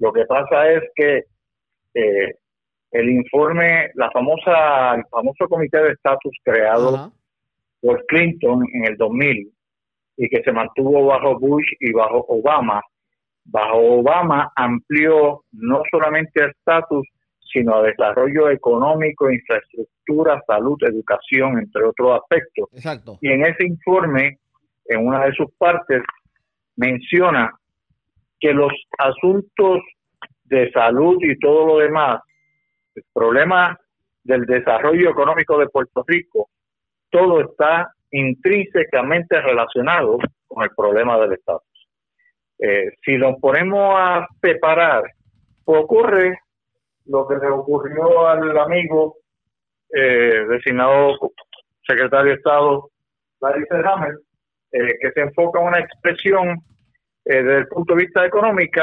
Lo que pasa es que eh, el informe, la famosa, el famoso comité de estatus creado por Clinton en el 2000 y que se mantuvo bajo Bush y bajo Obama. Bajo Obama amplió no solamente el estatus, sino a desarrollo económico, infraestructura, salud, educación, entre otros aspectos. Exacto. Y en ese informe, en una de sus partes, menciona que los asuntos de salud y todo lo demás, el problema del desarrollo económico de Puerto Rico, todo está intrínsecamente relacionado con el problema del estatus. Eh, si nos ponemos a separar, ocurre lo que le ocurrió al amigo eh, designado secretario de Estado, Larry Hammer, eh, que se enfoca en una expresión desde el punto de vista económico,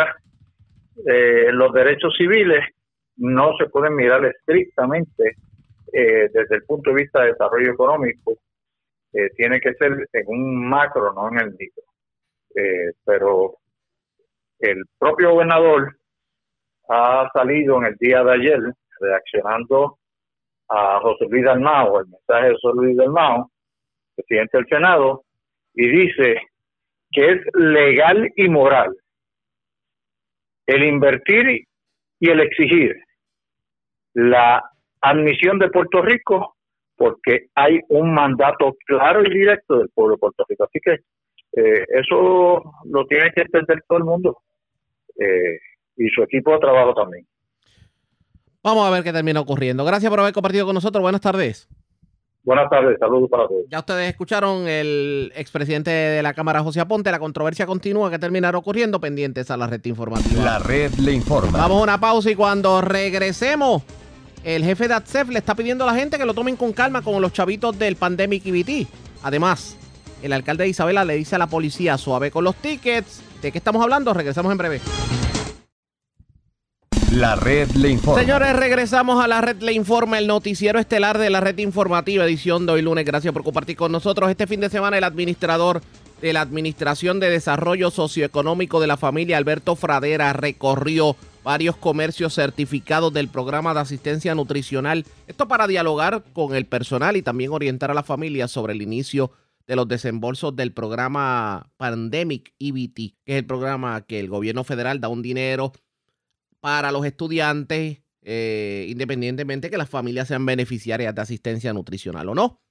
eh, los derechos civiles no se pueden mirar estrictamente eh, desde el punto de vista de desarrollo económico, tiene que ser en un macro, no en el micro. pero el propio gobernador ha salido en el día de ayer reaccionando a José Luis Dalmao, el mensaje de José Luis Dalmao, presidente del Senado, y dice que es legal y moral el invertir y el exigir la admisión de Puerto Rico porque hay un mandato claro y directo del pueblo de Puerto Rico. Así que eh, eso lo tiene que entender todo el mundo eh, y su equipo de trabajo también. Vamos a ver qué termina ocurriendo. Gracias por haber compartido con nosotros. Buenas tardes. Buenas tardes, saludos para todos. Ya ustedes escucharon el expresidente de la Cámara, José Aponte. La controversia continúa que terminará ocurriendo pendientes a la red informativa. La red le informa. Vamos a una pausa y cuando regresemos, el jefe de ATSEF le está pidiendo a la gente que lo tomen con calma con los chavitos del Pandemic EBT. Además, el alcalde de Isabela le dice a la policía suave con los tickets. ¿De qué estamos hablando? Regresamos en breve. La red le informa. Señores, regresamos a la red le informa, el noticiero estelar de la red informativa, edición de hoy lunes. Gracias por compartir con nosotros. Este fin de semana el administrador de la Administración de Desarrollo Socioeconómico de la Familia, Alberto Fradera, recorrió varios comercios certificados del programa de asistencia nutricional. Esto para dialogar con el personal y también orientar a la familia sobre el inicio de los desembolsos del programa Pandemic EBT, que es el programa que el gobierno federal da un dinero para los estudiantes, eh, independientemente que las familias sean beneficiarias de asistencia nutricional o no.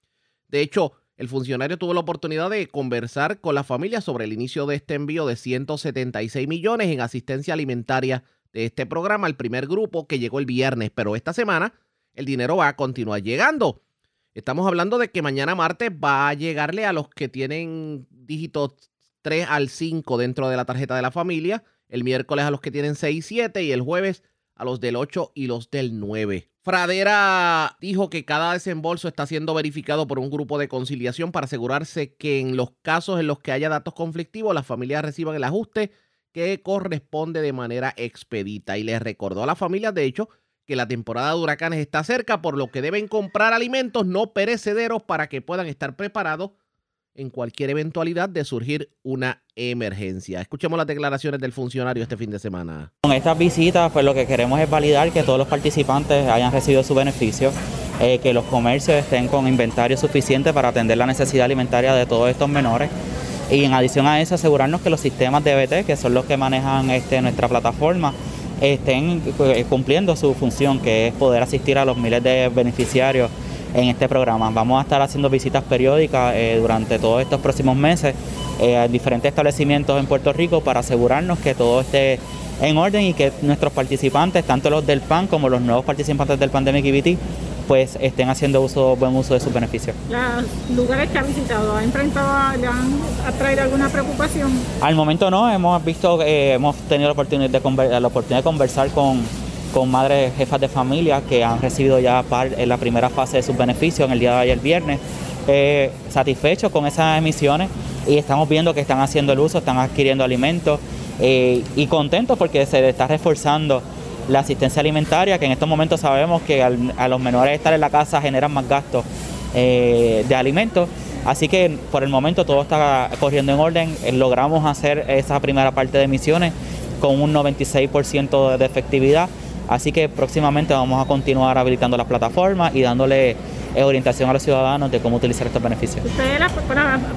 De hecho, el funcionario tuvo la oportunidad de conversar con la familia sobre el inicio de este envío de 176 millones en asistencia alimentaria de este programa, el primer grupo que llegó el viernes, pero esta semana el dinero va a continuar llegando. Estamos hablando de que mañana martes va a llegarle a los que tienen dígitos 3 al 5 dentro de la tarjeta de la familia el miércoles a los que tienen 6 y 7 y el jueves a los del 8 y los del 9. Fradera dijo que cada desembolso está siendo verificado por un grupo de conciliación para asegurarse que en los casos en los que haya datos conflictivos las familias reciban el ajuste que corresponde de manera expedita. Y les recordó a las familias, de hecho, que la temporada de huracanes está cerca, por lo que deben comprar alimentos no perecederos para que puedan estar preparados en cualquier eventualidad de surgir una emergencia. Escuchemos las declaraciones del funcionario este fin de semana. Con estas visitas, pues lo que queremos es validar que todos los participantes hayan recibido su beneficio, eh, que los comercios estén con inventario suficiente para atender la necesidad alimentaria de todos estos menores. Y en adición a eso, asegurarnos que los sistemas de BT, que son los que manejan este, nuestra plataforma, estén eh, cumpliendo su función, que es poder asistir a los miles de beneficiarios en este programa. Vamos a estar haciendo visitas periódicas eh, durante todos estos próximos meses eh, a diferentes establecimientos en Puerto Rico para asegurarnos que todo esté en orden y que nuestros participantes, tanto los del PAN como los nuevos participantes del Pandemic EBT, pues estén haciendo uso, buen uso de sus beneficios. ¿Los lugares que ha visitado ha enfrentado, le han traído alguna preocupación? Al momento no, hemos visto, eh, hemos tenido la oportunidad de, la oportunidad de conversar con con madres jefas de familia que han recibido ya en la primera fase de sus beneficios en el día de ayer viernes, eh, satisfechos con esas emisiones y estamos viendo que están haciendo el uso, están adquiriendo alimentos eh, y contentos porque se está reforzando la asistencia alimentaria, que en estos momentos sabemos que a los menores estar en la casa generan más gastos eh, de alimentos. Así que por el momento todo está corriendo en orden, logramos hacer esa primera parte de emisiones con un 96% de efectividad Así que próximamente vamos a continuar habilitando las plataformas y dándole eh, orientación a los ciudadanos de cómo utilizar estos beneficios. Ustedes, las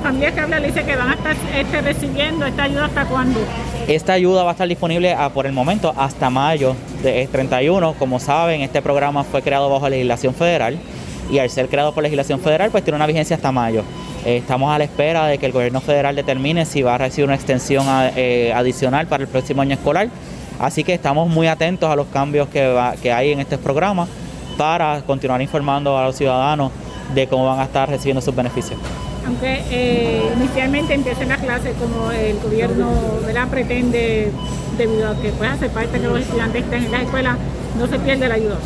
familias que hablan, dice que van a estar este, recibiendo esta ayuda hasta cuándo? Esta ayuda va a estar disponible a, por el momento hasta mayo de 31. Como saben, este programa fue creado bajo legislación federal y al ser creado por legislación federal, pues tiene una vigencia hasta mayo. Eh, estamos a la espera de que el gobierno federal determine si va a recibir una extensión eh, adicional para el próximo año escolar. Así que estamos muy atentos a los cambios que, que hay en este programa para continuar informando a los ciudadanos de cómo van a estar recibiendo sus beneficios. Aunque eh, inicialmente empiecen las clases como el gobierno pretende, debido a que pueda hacer parte que los estudiantes estén en la escuela, no se pierde la ayuda.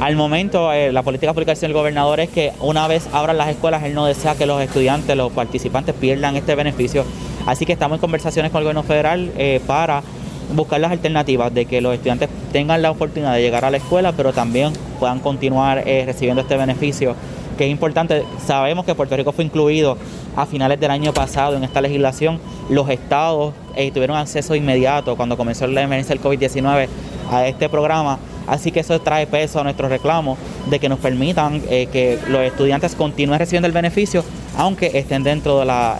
Al momento, eh, la política pública del gobernador es que una vez abran las escuelas, él no desea que los estudiantes, los participantes pierdan este beneficio. Así que estamos en conversaciones con el gobierno federal eh, para buscar las alternativas de que los estudiantes tengan la oportunidad de llegar a la escuela, pero también puedan continuar eh, recibiendo este beneficio, que es importante. Sabemos que Puerto Rico fue incluido a finales del año pasado en esta legislación. Los estados eh, tuvieron acceso inmediato cuando comenzó la emergencia del COVID-19 a este programa. Así que eso trae peso a nuestro reclamo de que nos permitan eh, que los estudiantes continúen recibiendo el beneficio, aunque estén dentro de la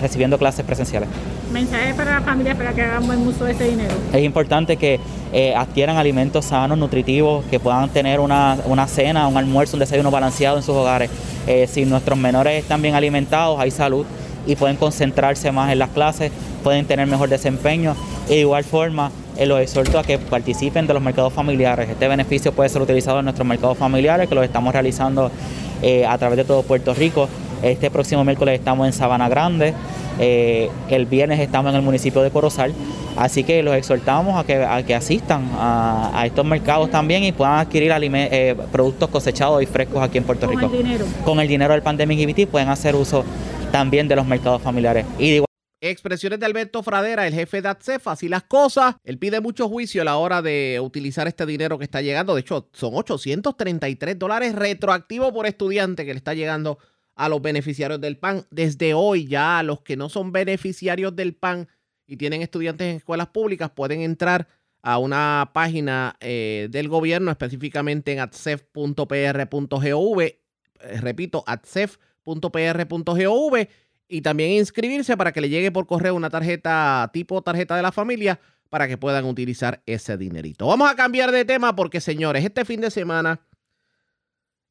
recibiendo clases presenciales mensaje para la familia para que hagan buen uso de ese dinero. Es importante que eh, adquieran alimentos sanos, nutritivos, que puedan tener una, cena, un almuerzo, un desayuno balanceado en sus hogares. Eh, si nuestros menores están bien alimentados, hay salud y pueden concentrarse más en las clases, pueden tener mejor desempeño. De igual forma, eh, los exhorto a que participen de los mercados familiares. Este beneficio puede ser utilizado en nuestros mercados familiares, que los estamos realizando a través de todo Puerto Rico. Este próximo miércoles estamos en Sabana Grande. Eh, el viernes estamos en el municipio de Corozal, así que los exhortamos a que, que asistan a, estos mercados también y puedan adquirir eh, productos cosechados y frescos aquí en Puerto Rico. Con el dinero. Con el dinero del Pandemic EBT pueden hacer uso también de los mercados familiares. Y Expresiones de Alberto Fradera, el jefe de ATSEF, así las cosas. Él pide mucho juicio a la hora de utilizar este dinero que está llegando. De hecho, son 833 dólares retroactivos por estudiante que le está llegando a los beneficiarios del PAN. Desde hoy ya los que no son beneficiarios del PAN y tienen estudiantes en escuelas públicas pueden entrar a una página eh, del gobierno, específicamente en atsef.pr.gov. Eh, repito, atsef.pr.gov y también inscribirse para que le llegue por correo una tarjeta tipo tarjeta de la familia para que puedan utilizar ese dinerito. Vamos a cambiar de tema porque, señores, este fin de semana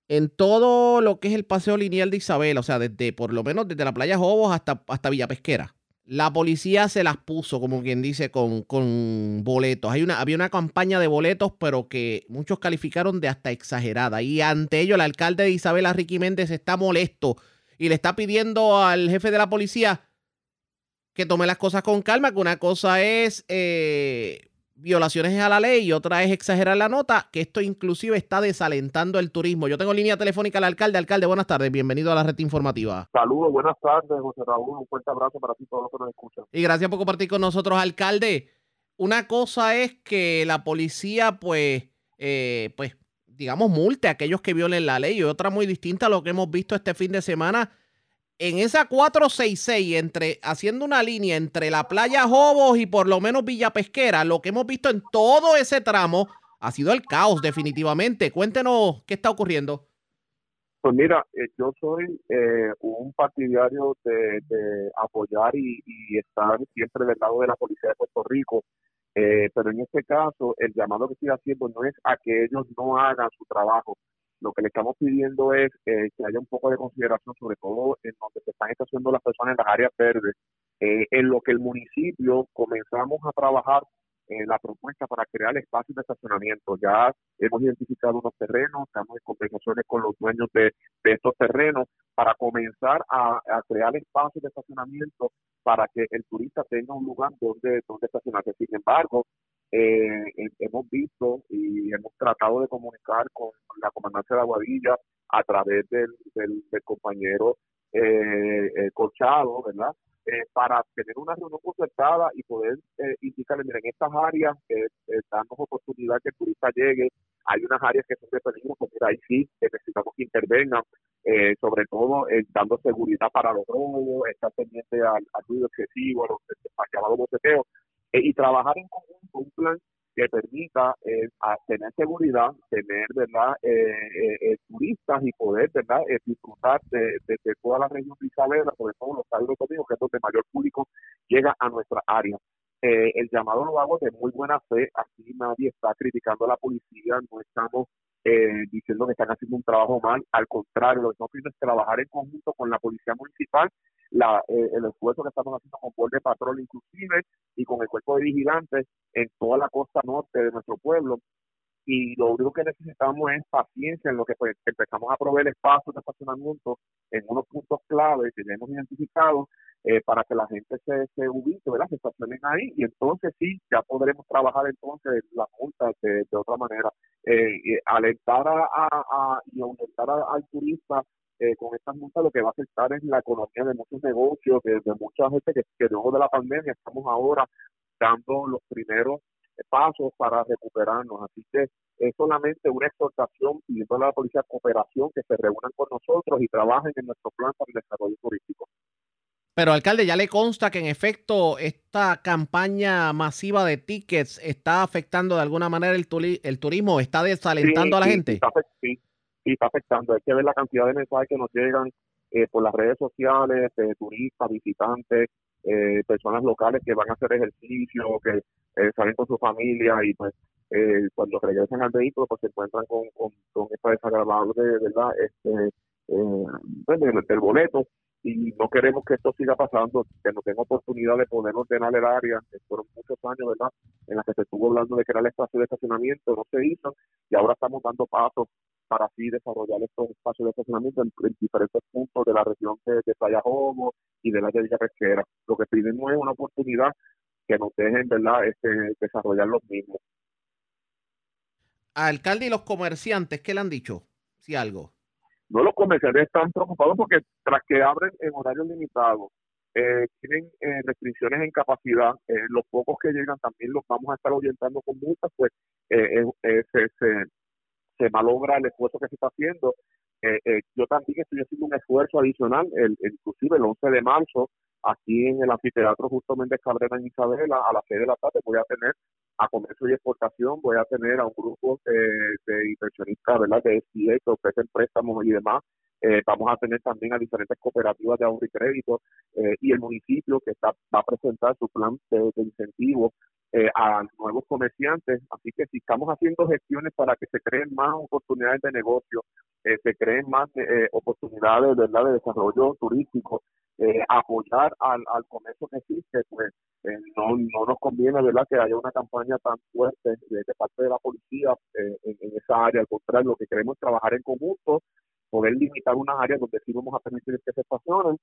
en todo lo que es el paseo lineal de Isabel, o sea, desde por lo menos desde la playa Jobos hasta, hasta Villa Pesquera. La policía se las puso, como quien dice, con, con boletos. Hay una, había una campaña de boletos, pero que muchos calificaron de hasta exagerada. Y ante ello, el alcalde de Isabela, Ricky Méndez, está molesto y le está pidiendo al jefe de la policía que tome las cosas con calma, que una cosa es eh, violaciones a la ley y otra es exagerar la nota, que esto inclusive está desalentando el turismo. Yo tengo línea telefónica al alcalde. Alcalde, buenas tardes, bienvenido a la red informativa. Saludos, buenas tardes, José Raúl, un fuerte abrazo para ti todos los que nos escuchan. Y gracias por compartir con nosotros, alcalde. Una cosa es que la policía, pues, eh, pues, digamos, multe a aquellos que violen la ley y otra muy distinta a lo que hemos visto este fin de semana en esa 466, entre, haciendo una línea entre la playa Jobos y por lo menos Villa Pesquera, lo que hemos visto en todo ese tramo ha sido el caos definitivamente. Cuéntenos qué está ocurriendo. Pues mira, eh, yo soy eh, un partidario de, apoyar y, estar siempre del lado de la Policía de Puerto Rico, eh, pero en este caso el llamado que estoy haciendo no es a que ellos no hagan su trabajo, lo que le estamos pidiendo es eh, que haya un poco de consideración, sobre todo en donde se están estacionando las personas en las áreas verdes, eh, en lo que el municipio comenzamos a trabajar en la propuesta para crear espacios de estacionamiento. Ya hemos identificado unos terrenos, estamos en conversaciones con los dueños de, estos terrenos para comenzar a, crear espacios de estacionamiento para que el turista tenga un lugar donde, donde estacionarse. Sin embargo, eh, hemos visto y hemos tratado de comunicar con la comandancia de Aguadilla a través del, del, compañero eh, eh, Colchado, ¿verdad? Eh, para tener una reunión concertada y poder eh, indicarle, miren, en estas áreas eh, damos oportunidad que el turista llegue, hay unas áreas que son de peligro, pues mira, ahí sí necesitamos que intervengan, sobre todo dando seguridad para los robos, estar pendiente al, ruido excesivo, a los llamados boceteos, y trabajar en conjunto un plan que permita eh, tener seguridad, tener verdad eh, turistas y poder verdad disfrutar de, toda la región de Isabela, sobre todo los Estados Unidos, que es donde mayor público llega a nuestra área. el llamado lo hago de muy buena fe, aquí nadie está criticando a la policía, no estamos diciendo que están haciendo un trabajo mal, al contrario, lo que estamos haciendo es trabajar en conjunto con la policía municipal la, eh, el esfuerzo que estamos haciendo con de Patrol inclusive y con el cuerpo de vigilantes en toda la costa norte de nuestro pueblo. Y lo único que necesitamos es paciencia en lo que pues, empezamos a proveer espacios de estacionamiento en unos puntos clave que ya hemos identificado eh, para que la gente se, se ubique, ¿verdad? Se estacionen ahí y entonces sí, ya podremos trabajar entonces las multas de, de otra manera. Eh, alentar a, a, y aumentar al turista eh, con estas multas lo que va a afectar es la economía de muchos negocios, de, mucha gente que, que luego de la pandemia estamos ahora dando los primeros pasos para recuperarnos. Así que es solamente una exhortación pidiendo a la policía cooperación que se reúnan con nosotros y trabajen en nuestro plan para el desarrollo turístico. Pero alcalde, ya le consta que en efecto esta campaña masiva de tickets está afectando de alguna manera el, el turismo, está desalentando a la gente. Sí, y está afectando. Hay que ver la cantidad de mensajes que nos llegan eh, por las redes sociales, turistas, visitantes, eh, personas locales que van a hacer ejercicio, que eh, salen con su familia y pues cuando regresan al vehículo pues se encuentran con, con, esta desagradable, ¿verdad? Este, pues, del boleto y no queremos que esto siga pasando, que no tenga oportunidad de poder ordenar el área, fueron muchos años, ¿verdad?, en las que se estuvo hablando de era el espacio de estacionamiento, no se hizo, y ahora estamos dando pasos para así desarrollar estos espacios de estacionamiento en, diferentes puntos de la región de, de Playa Jobo y de la de Pesquera. Lo que pedimos es una oportunidad que nos dejen, ¿verdad?, este, desarrollar los mismos. Alcalde y los comerciantes, ¿qué le han dicho? Si algo. No, los comerciantes están preocupados porque tras que abren en horario limitado, eh, tienen eh, restricciones en capacidad, eh, los pocos que llegan también los vamos a estar orientando con multas, pues se, se, se, malogra el esfuerzo que se está haciendo. yo también estoy haciendo un esfuerzo adicional, el, inclusive el 11 de marzo, aquí en el anfiteatro justamente Cabrera en Isabela, a las 6 de la tarde voy a tener a comercio y exportación, voy a tener a un grupo de inversionistas, ¿verdad? De SBA que ofrecen préstamos y demás. Eh, vamos a tener también a diferentes cooperativas de ahorro y crédito eh, y el municipio que está, va a presentar su plan de, incentivo eh, a nuevos comerciantes. Así que si estamos haciendo gestiones para que se creen más oportunidades de negocio, se creen más oportunidades ¿verdad? de desarrollo turístico, apoyar al, al comercio que existe, pues eh, no, no nos conviene verdad que haya una campaña tan fuerte de, parte de la policía eh, en, esa área. Al contrario, lo que queremos es trabajar en conjunto, poder limitar unas áreas donde sí vamos a permitir que se estacionen,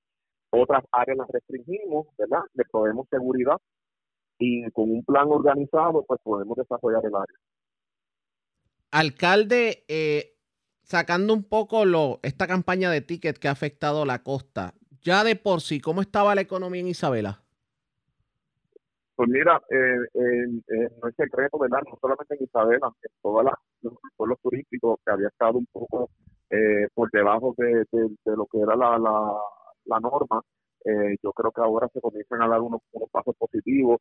otras áreas las restringimos, ¿verdad? Le proveemos seguridad y con un plan organizado pues podemos desarrollar el área. Alcalde, eh, sacando un poco lo, esta campaña de ticket que ha afectado la costa, ya de por sí, ¿cómo estaba la economía en Isabela? Pues mira, eh, eh, no es secreto, ¿verdad? No solamente en Isabela, en todos los pueblos turísticos que había estado un poco eh, por debajo de, lo que era la, la, norma. yo creo que ahora se comienzan a dar unos, pasos positivos.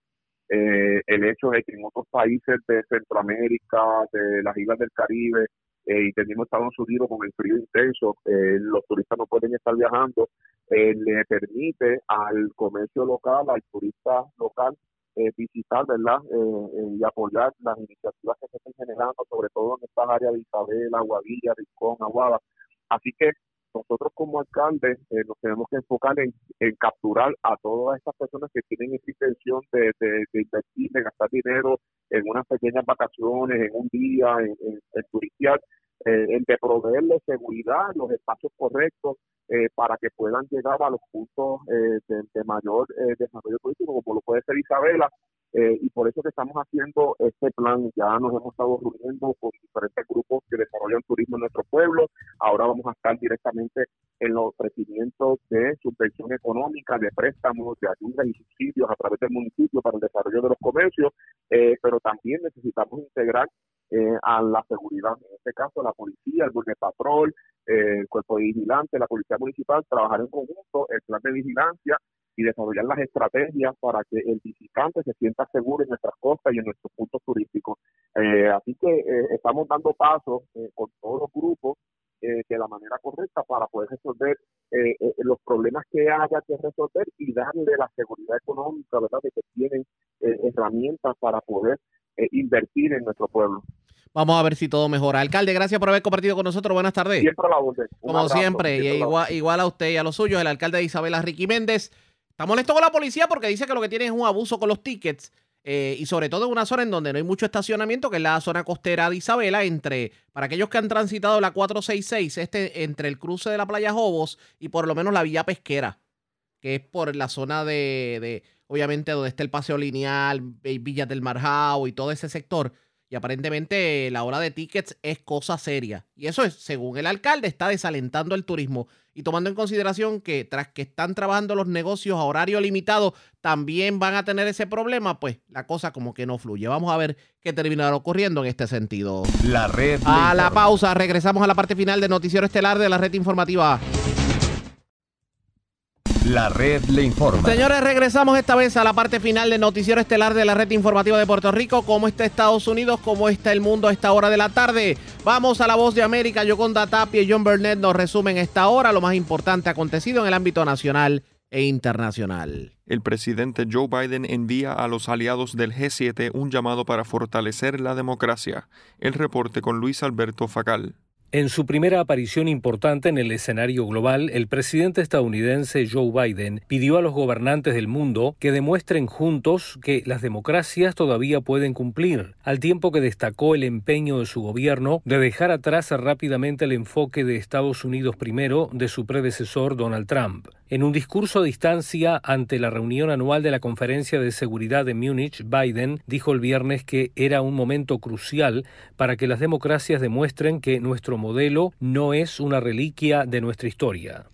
el hecho de que en otros países de Centroamérica, de las islas del Caribe, y tenemos Estados Unidos con el frío intenso, los turistas no pueden estar viajando, le permite al comercio local, al turista local, eh, visitar, ¿verdad? Eh, eh, y apoyar las iniciativas que se están generando, sobre todo en estas áreas de Isabela, Guadilla, Rincón, Aguada. Así que nosotros como alcaldes nos tenemos que enfocar en, capturar a todas estas personas que tienen esa intención de, de, invertir, de gastar dinero en unas pequeñas vacaciones, en un día, en, en, en de proveerles seguridad, los espacios correctos, eh, para que puedan llegar a los puntos eh, de, mayor eh, desarrollo turístico, como lo puede ser Isabela, y por eso que estamos haciendo este plan. Ya nos hemos estado reuniendo con diferentes grupos que desarrollan turismo en nuestro pueblo. Ahora vamos a estar directamente en los ofrecimientos de subvención económica, de préstamos, de ayudas y subsidios a través del municipio para el desarrollo de los comercios, pero también necesitamos integrar eh, a la seguridad, en este caso la policía, el de patrol, eh, el cuerpo de vigilante, la policía municipal, trabajar en conjunto, el plan de vigilancia y desarrollar las estrategias para que el visitante se sienta seguro en nuestras costas y en nuestros puntos turísticos. Eh, así que eh, estamos dando pasos eh, con todos los grupos de la manera correcta para poder resolver los problemas que haya que resolver y darle la seguridad económica, ¿verdad?, de que tienen herramientas para poder invertir en nuestro pueblo. Vamos a ver si todo mejora. Alcalde, gracias por haber compartido con nosotros. Buenas tardes. Siempre la. Como siempre, igual, igual, a usted y a los suyos, el alcalde Isabela Ricky Méndez. Está molesto con la policía porque dice que lo que tiene es un abuso con los tickets. Eh, y sobre todo en una zona en donde no hay mucho estacionamiento, que es la zona costera de Isabela, entre, para aquellos que han transitado la 466, este, entre el cruce de la playa Jobos y por lo menos la villa pesquera, que es por la zona de, de obviamente, donde está el paseo lineal, Villas del Marjao y todo ese sector. Y aparentemente la hora de tickets es cosa seria. Y eso es, según el alcalde, está desalentando el turismo. Y tomando en consideración que tras que están trabajando los negocios a horario limitado, también van a tener ese problema, pues la cosa como que no fluye. Vamos a ver qué terminará ocurriendo en este sentido. La red. A la pausa, regresamos a la parte final del noticiero estelar de la red informativa. La red le informa. Señores, regresamos esta vez a la parte final del noticiero estelar de la red informativa de Puerto Rico. ¿Cómo está Estados Unidos? ¿Cómo está el mundo a esta hora de la tarde? Vamos a la voz de América. Yoconda Tapia y John Burnett nos resumen esta hora lo más importante acontecido en el ámbito nacional e internacional. El presidente Joe Biden envía a los aliados del G7 un llamado para fortalecer la democracia. El reporte con Luis Alberto Facal. En su primera aparición importante en el escenario global, el presidente estadounidense Joe Biden pidió a los gobernantes del mundo que demuestren juntos que las democracias todavía pueden cumplir, al tiempo que destacó el empeño de su gobierno de dejar atrás rápidamente el enfoque de Estados Unidos primero de su predecesor Donald Trump. En un discurso a distancia ante la reunión anual de la Conferencia de Seguridad de Múnich, Biden dijo el viernes que era un momento crucial para que las democracias demuestren que nuestro modelo no es una reliquia de nuestra historia.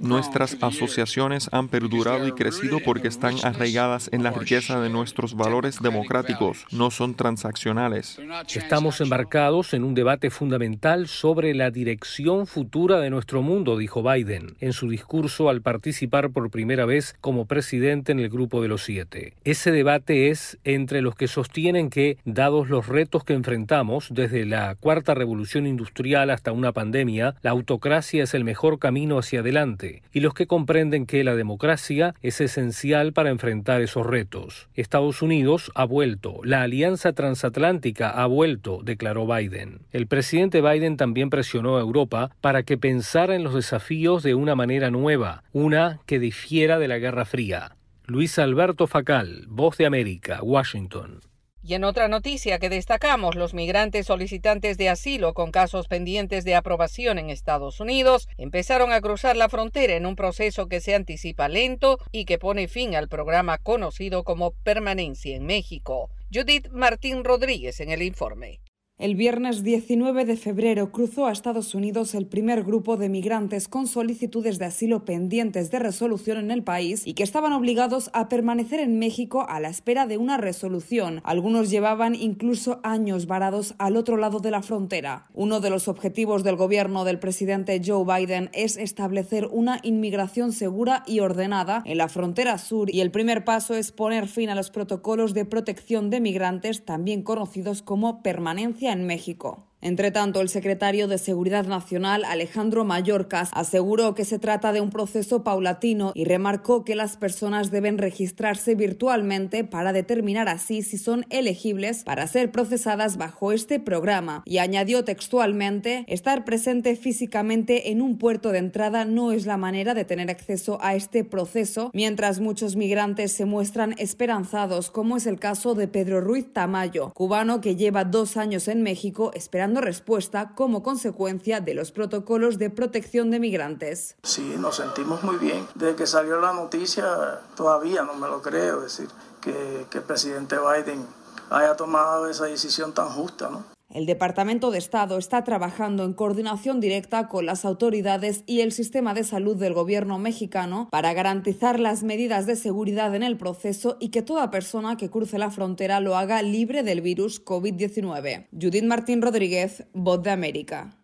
Nuestras asociaciones han perdurado y crecido porque están arraigadas en la riqueza de nuestros valores democráticos, no son transaccionales. Estamos embarcados en un debate fundamental sobre la dirección futura de nuestro mundo, dijo Biden en su discurso al participar por primera vez como presidente en el Grupo de los Siete. Ese debate es entre los que sostienen que, dados los retos que enfrentamos, desde la cuarta revolución industrial hasta una pandemia, la autocracia es el mejor camino camino hacia adelante y los que comprenden que la democracia es esencial para enfrentar esos retos. Estados Unidos ha vuelto, la alianza transatlántica ha vuelto, declaró Biden. El presidente Biden también presionó a Europa para que pensara en los desafíos de una manera nueva, una que difiera de la Guerra Fría. Luis Alberto Facal, Voz de América, Washington. Y en otra noticia que destacamos, los migrantes solicitantes de asilo con casos pendientes de aprobación en Estados Unidos empezaron a cruzar la frontera en un proceso que se anticipa lento y que pone fin al programa conocido como Permanencia en México. Judith Martín Rodríguez en el informe. El viernes 19 de febrero cruzó a Estados Unidos el primer grupo de migrantes con solicitudes de asilo pendientes de resolución en el país y que estaban obligados a permanecer en México a la espera de una resolución. Algunos llevaban incluso años varados al otro lado de la frontera. Uno de los objetivos del gobierno del presidente Joe Biden es establecer una inmigración segura y ordenada en la frontera sur y el primer paso es poner fin a los protocolos de protección de migrantes, también conocidos como permanencia en México. Entre tanto, el secretario de Seguridad Nacional, Alejandro Mayorkas, aseguró que se trata de un proceso paulatino y remarcó que las personas deben registrarse virtualmente para determinar así si son elegibles para ser procesadas bajo este programa. Y añadió textualmente, estar presente físicamente en un puerto de entrada no es la manera de tener acceso a este proceso, mientras muchos migrantes se muestran esperanzados, como es el caso de Pedro Ruiz Tamayo, cubano que lleva dos años en México esperando respuesta como consecuencia de los protocolos de protección de migrantes. Sí, nos sentimos muy bien. Desde que salió la noticia, todavía no me lo creo, decir, que, que el presidente Biden haya tomado esa decisión tan justa, ¿no? El Departamento de Estado está trabajando en coordinación directa con las autoridades y el sistema de salud del gobierno mexicano para garantizar las medidas de seguridad en el proceso y que toda persona que cruce la frontera lo haga libre del virus COVID-19. Judith Martín Rodríguez, Voz de América.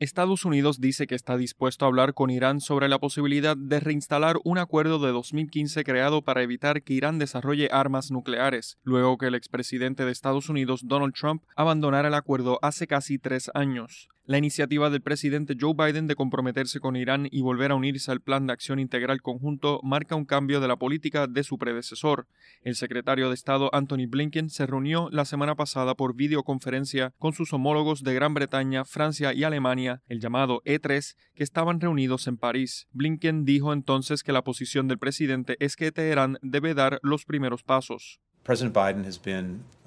Estados Unidos dice que está dispuesto a hablar con Irán sobre la posibilidad de reinstalar un acuerdo de 2015 creado para evitar que Irán desarrolle armas nucleares, luego que el expresidente de Estados Unidos Donald Trump abandonara el acuerdo hace casi tres años. La iniciativa del presidente Joe Biden de comprometerse con Irán y volver a unirse al Plan de Acción Integral Conjunto marca un cambio de la política de su predecesor. El secretario de Estado Anthony Blinken se reunió la semana pasada por videoconferencia con sus homólogos de Gran Bretaña, Francia y Alemania, el llamado E3, que estaban reunidos en París. Blinken dijo entonces que la posición del presidente es que Teherán debe dar los primeros pasos. Uh,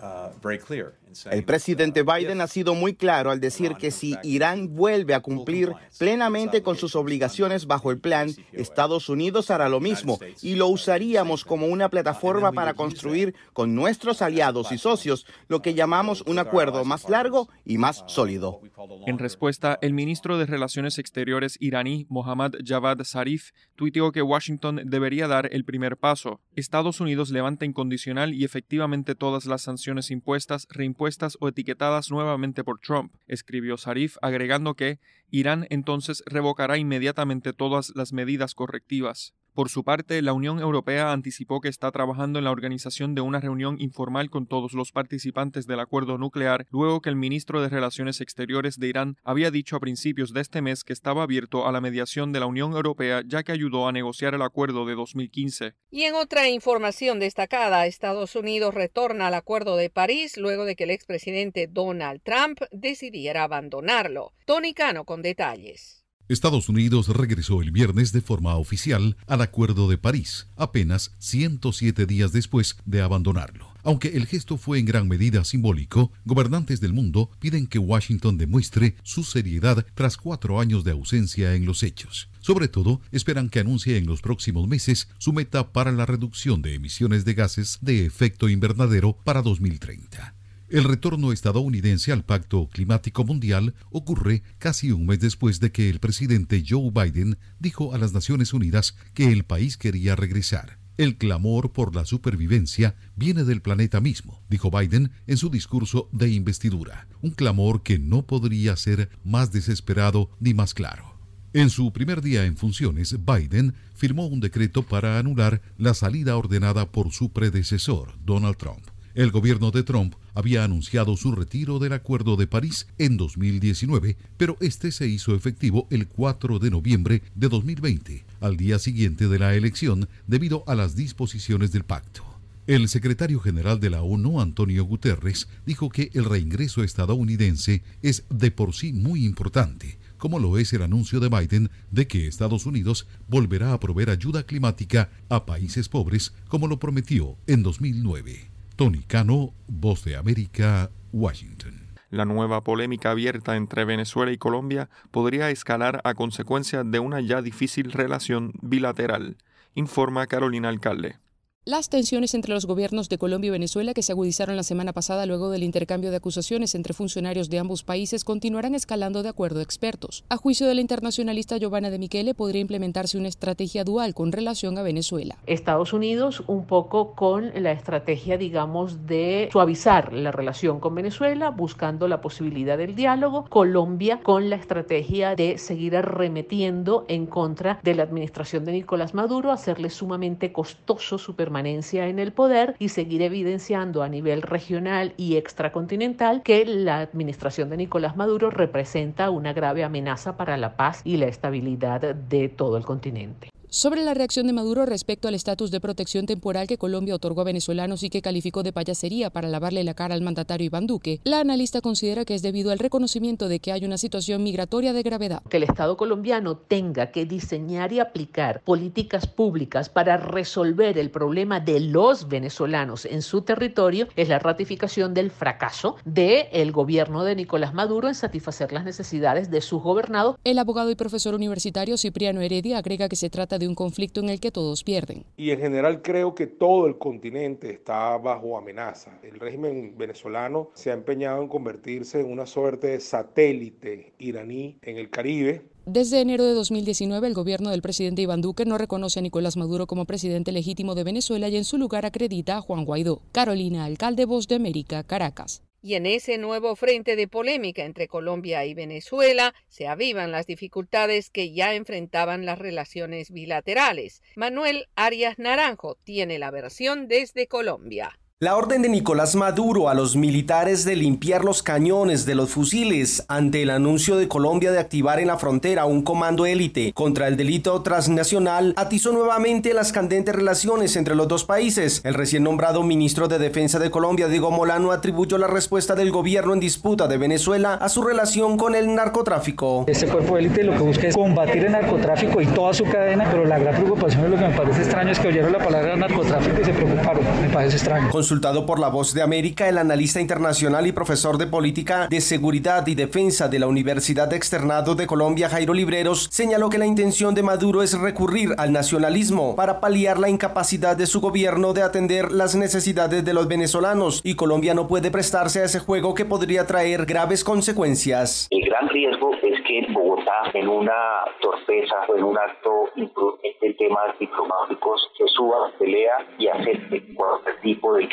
el presidente Biden ha sido muy claro al decir que si Irán vuelve a cumplir plenamente con sus obligaciones bajo el plan, Estados Unidos hará lo mismo y lo usaríamos como una plataforma para construir con nuestros aliados y socios lo que llamamos un acuerdo más largo y más sólido. En respuesta, el ministro de Relaciones Exteriores iraní, Mohammad Javad Zarif, tuiteó que Washington debería dar el primer paso. Estados Unidos levanta incondicional y efectivamente todas las sanciones impuestas, reimpuestas o etiquetadas nuevamente por Trump, escribió Zarif, agregando que Irán entonces revocará inmediatamente todas las medidas correctivas. Por su parte, la Unión Europea anticipó que está trabajando en la organización de una reunión informal con todos los participantes del acuerdo nuclear, luego que el ministro de Relaciones Exteriores de Irán había dicho a principios de este mes que estaba abierto a la mediación de la Unión Europea ya que ayudó a negociar el acuerdo de 2015. Y en otra información destacada, Estados Unidos retorna al acuerdo de París luego de que el expresidente Donald Trump decidiera abandonarlo. Tony Cano con detalles. Estados Unidos regresó el viernes de forma oficial al Acuerdo de París, apenas 107 días después de abandonarlo. Aunque el gesto fue en gran medida simbólico, gobernantes del mundo piden que Washington demuestre su seriedad tras cuatro años de ausencia en los hechos. Sobre todo, esperan que anuncie en los próximos meses su meta para la reducción de emisiones de gases de efecto invernadero para 2030. El retorno estadounidense al Pacto Climático Mundial ocurre casi un mes después de que el presidente Joe Biden dijo a las Naciones Unidas que el país quería regresar. El clamor por la supervivencia viene del planeta mismo, dijo Biden en su discurso de investidura, un clamor que no podría ser más desesperado ni más claro. En su primer día en funciones, Biden firmó un decreto para anular la salida ordenada por su predecesor, Donald Trump. El gobierno de Trump había anunciado su retiro del Acuerdo de París en 2019, pero este se hizo efectivo el 4 de noviembre de 2020, al día siguiente de la elección, debido a las disposiciones del pacto. El secretario general de la ONU, Antonio Guterres, dijo que el reingreso estadounidense es de por sí muy importante, como lo es el anuncio de Biden de que Estados Unidos volverá a proveer ayuda climática a países pobres, como lo prometió en 2009. Tony Cano, Voz de América, Washington. La nueva polémica abierta entre Venezuela y Colombia podría escalar a consecuencia de una ya difícil relación bilateral, informa Carolina Alcalde. Las tensiones entre los gobiernos de Colombia y Venezuela, que se agudizaron la semana pasada luego del intercambio de acusaciones entre funcionarios de ambos países, continuarán escalando de acuerdo a expertos. A juicio de la internacionalista Giovanna de Michele, podría implementarse una estrategia dual con relación a Venezuela. Estados Unidos un poco con la estrategia, digamos, de suavizar la relación con Venezuela, buscando la posibilidad del diálogo. Colombia con la estrategia de seguir arremetiendo en contra de la administración de Nicolás Maduro, hacerle sumamente costoso su permanencia en el poder y seguir evidenciando a nivel regional y extracontinental que la administración de Nicolás Maduro representa una grave amenaza para la paz y la estabilidad de todo el continente. Sobre la reacción de Maduro respecto al estatus de protección temporal que Colombia otorgó a venezolanos y que calificó de payasería para lavarle la cara al mandatario Iván Duque, la analista considera que es debido al reconocimiento de que hay una situación migratoria de gravedad. Que el Estado colombiano tenga que diseñar y aplicar políticas públicas para resolver el problema de los venezolanos en su territorio es la ratificación del fracaso del gobierno de Nicolás Maduro en satisfacer las necesidades de sus gobernados. El abogado y profesor universitario Cipriano Heredia agrega que se trata de un conflicto en el que todos pierden. Y en general creo que todo el continente está bajo amenaza. El régimen venezolano se ha empeñado en convertirse en una suerte de satélite iraní en el Caribe, desde enero de 2019, el gobierno del presidente Iván Duque no reconoce a Nicolás Maduro como presidente legítimo de Venezuela y en su lugar acredita a Juan Guaidó. Carolina, alcalde Voz de América, Caracas. Y en ese nuevo frente de polémica entre Colombia y Venezuela se avivan las dificultades que ya enfrentaban las relaciones bilaterales. Manuel Arias Naranjo tiene la versión desde Colombia. La orden de Nicolás Maduro a los militares de limpiar los cañones de los fusiles ante el anuncio de Colombia de activar en la frontera un comando élite contra el delito transnacional atizó nuevamente las candentes relaciones entre los dos países. El recién nombrado ministro de Defensa de Colombia, Diego Molano, atribuyó la respuesta del gobierno en disputa de Venezuela a su relación con el narcotráfico. Este cuerpo élite lo que busca es combatir el narcotráfico y toda su cadena, pero la gran preocupación es lo que me parece extraño es que oyeron la palabra narcotráfico y se preocuparon. Me parece extraño. Consultado por La Voz de América, el analista internacional y profesor de política de seguridad y defensa de la Universidad Externado de Colombia, Jairo Libreros, señaló que la intención de Maduro es recurrir al nacionalismo para paliar la incapacidad de su gobierno de atender las necesidades de los venezolanos y Colombia no puede prestarse a ese juego que podría traer graves consecuencias. El gran riesgo es que Bogotá, en una torpeza o en un acto de temas diplomáticos, se suba pelea y acepte cualquier tipo de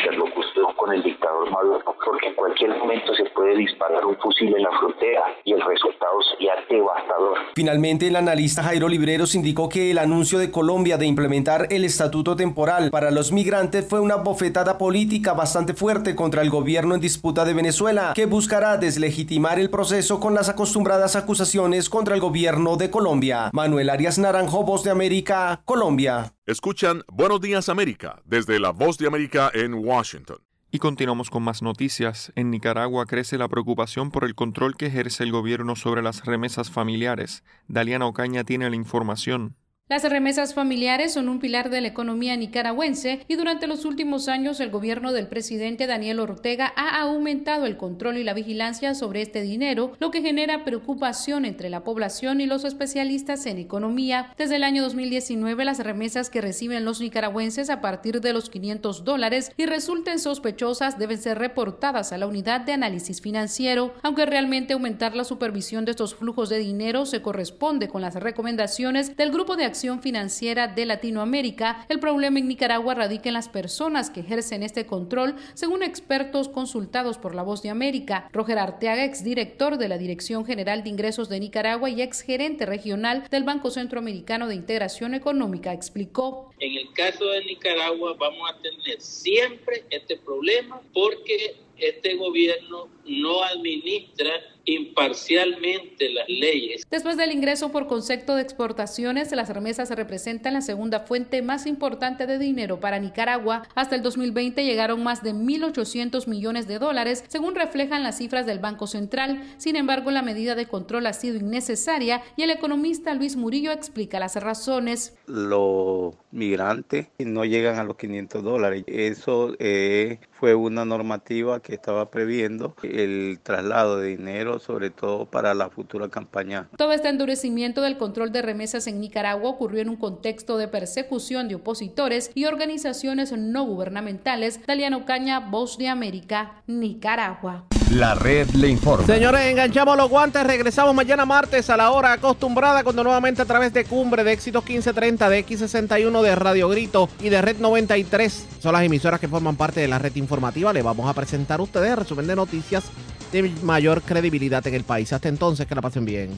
con el dictador Maduro, porque en cualquier momento se puede disparar un fusil en la frontera y el resultado sería devastador. Finalmente, el analista Jairo Libreros indicó que el anuncio de Colombia de implementar el estatuto temporal para los migrantes fue una bofetada política bastante fuerte contra el gobierno en disputa de Venezuela, que buscará deslegitimar el proceso con las acostumbradas acusaciones contra el gobierno de Colombia. Manuel Arias Naranjo, Voz de América, Colombia. Escuchan Buenos Días América desde la Voz de América en Washington. Y continuamos con más noticias. En Nicaragua crece la preocupación por el control que ejerce el gobierno sobre las remesas familiares. Daliana Ocaña tiene la información. Las remesas familiares son un pilar de la economía nicaragüense y durante los últimos años el gobierno del presidente Daniel Ortega ha aumentado el control y la vigilancia sobre este dinero, lo que genera preocupación entre la población y los especialistas en economía. Desde el año 2019 las remesas que reciben los nicaragüenses a partir de los 500 dólares y resulten sospechosas deben ser reportadas a la unidad de análisis financiero, aunque realmente aumentar la supervisión de estos flujos de dinero se corresponde con las recomendaciones del grupo de acción Financiera de Latinoamérica, el problema en Nicaragua radica en las personas que ejercen este control, según expertos consultados por La Voz de América. Roger Arteaga, exdirector de la Dirección General de Ingresos de Nicaragua y exgerente regional del Banco Centroamericano de Integración Económica, explicó. En el caso de Nicaragua vamos a tener siempre este problema porque este gobierno no administra imparcialmente las leyes. Después del ingreso por concepto de exportaciones, las remesas representan la segunda fuente más importante de dinero para Nicaragua. Hasta el 2020 llegaron más de 1.800 millones de dólares, según reflejan las cifras del Banco Central. Sin embargo, la medida de control ha sido innecesaria y el economista Luis Murillo explica las razones. Los migrantes no llegan a los 500 dólares. Eso eh, fue una normativa que estaba previendo el traslado de dinero, sobre todo para la futura campaña. Todo este endurecimiento del control de remesas en Nicaragua ocurrió en un contexto de persecución de opositores y organizaciones no gubernamentales. Daliano Caña, Voz de América, Nicaragua. La red le informa. Señores, enganchamos los guantes. Regresamos mañana martes a la hora acostumbrada cuando nuevamente a través de Cumbre de Éxitos 1530, de X61, de Radio Grito y de Red 93 son las emisoras que forman parte de la red informativa. Le vamos a presentar a ustedes resumen de noticias de mayor credibilidad en el país. Hasta entonces, que la pasen bien.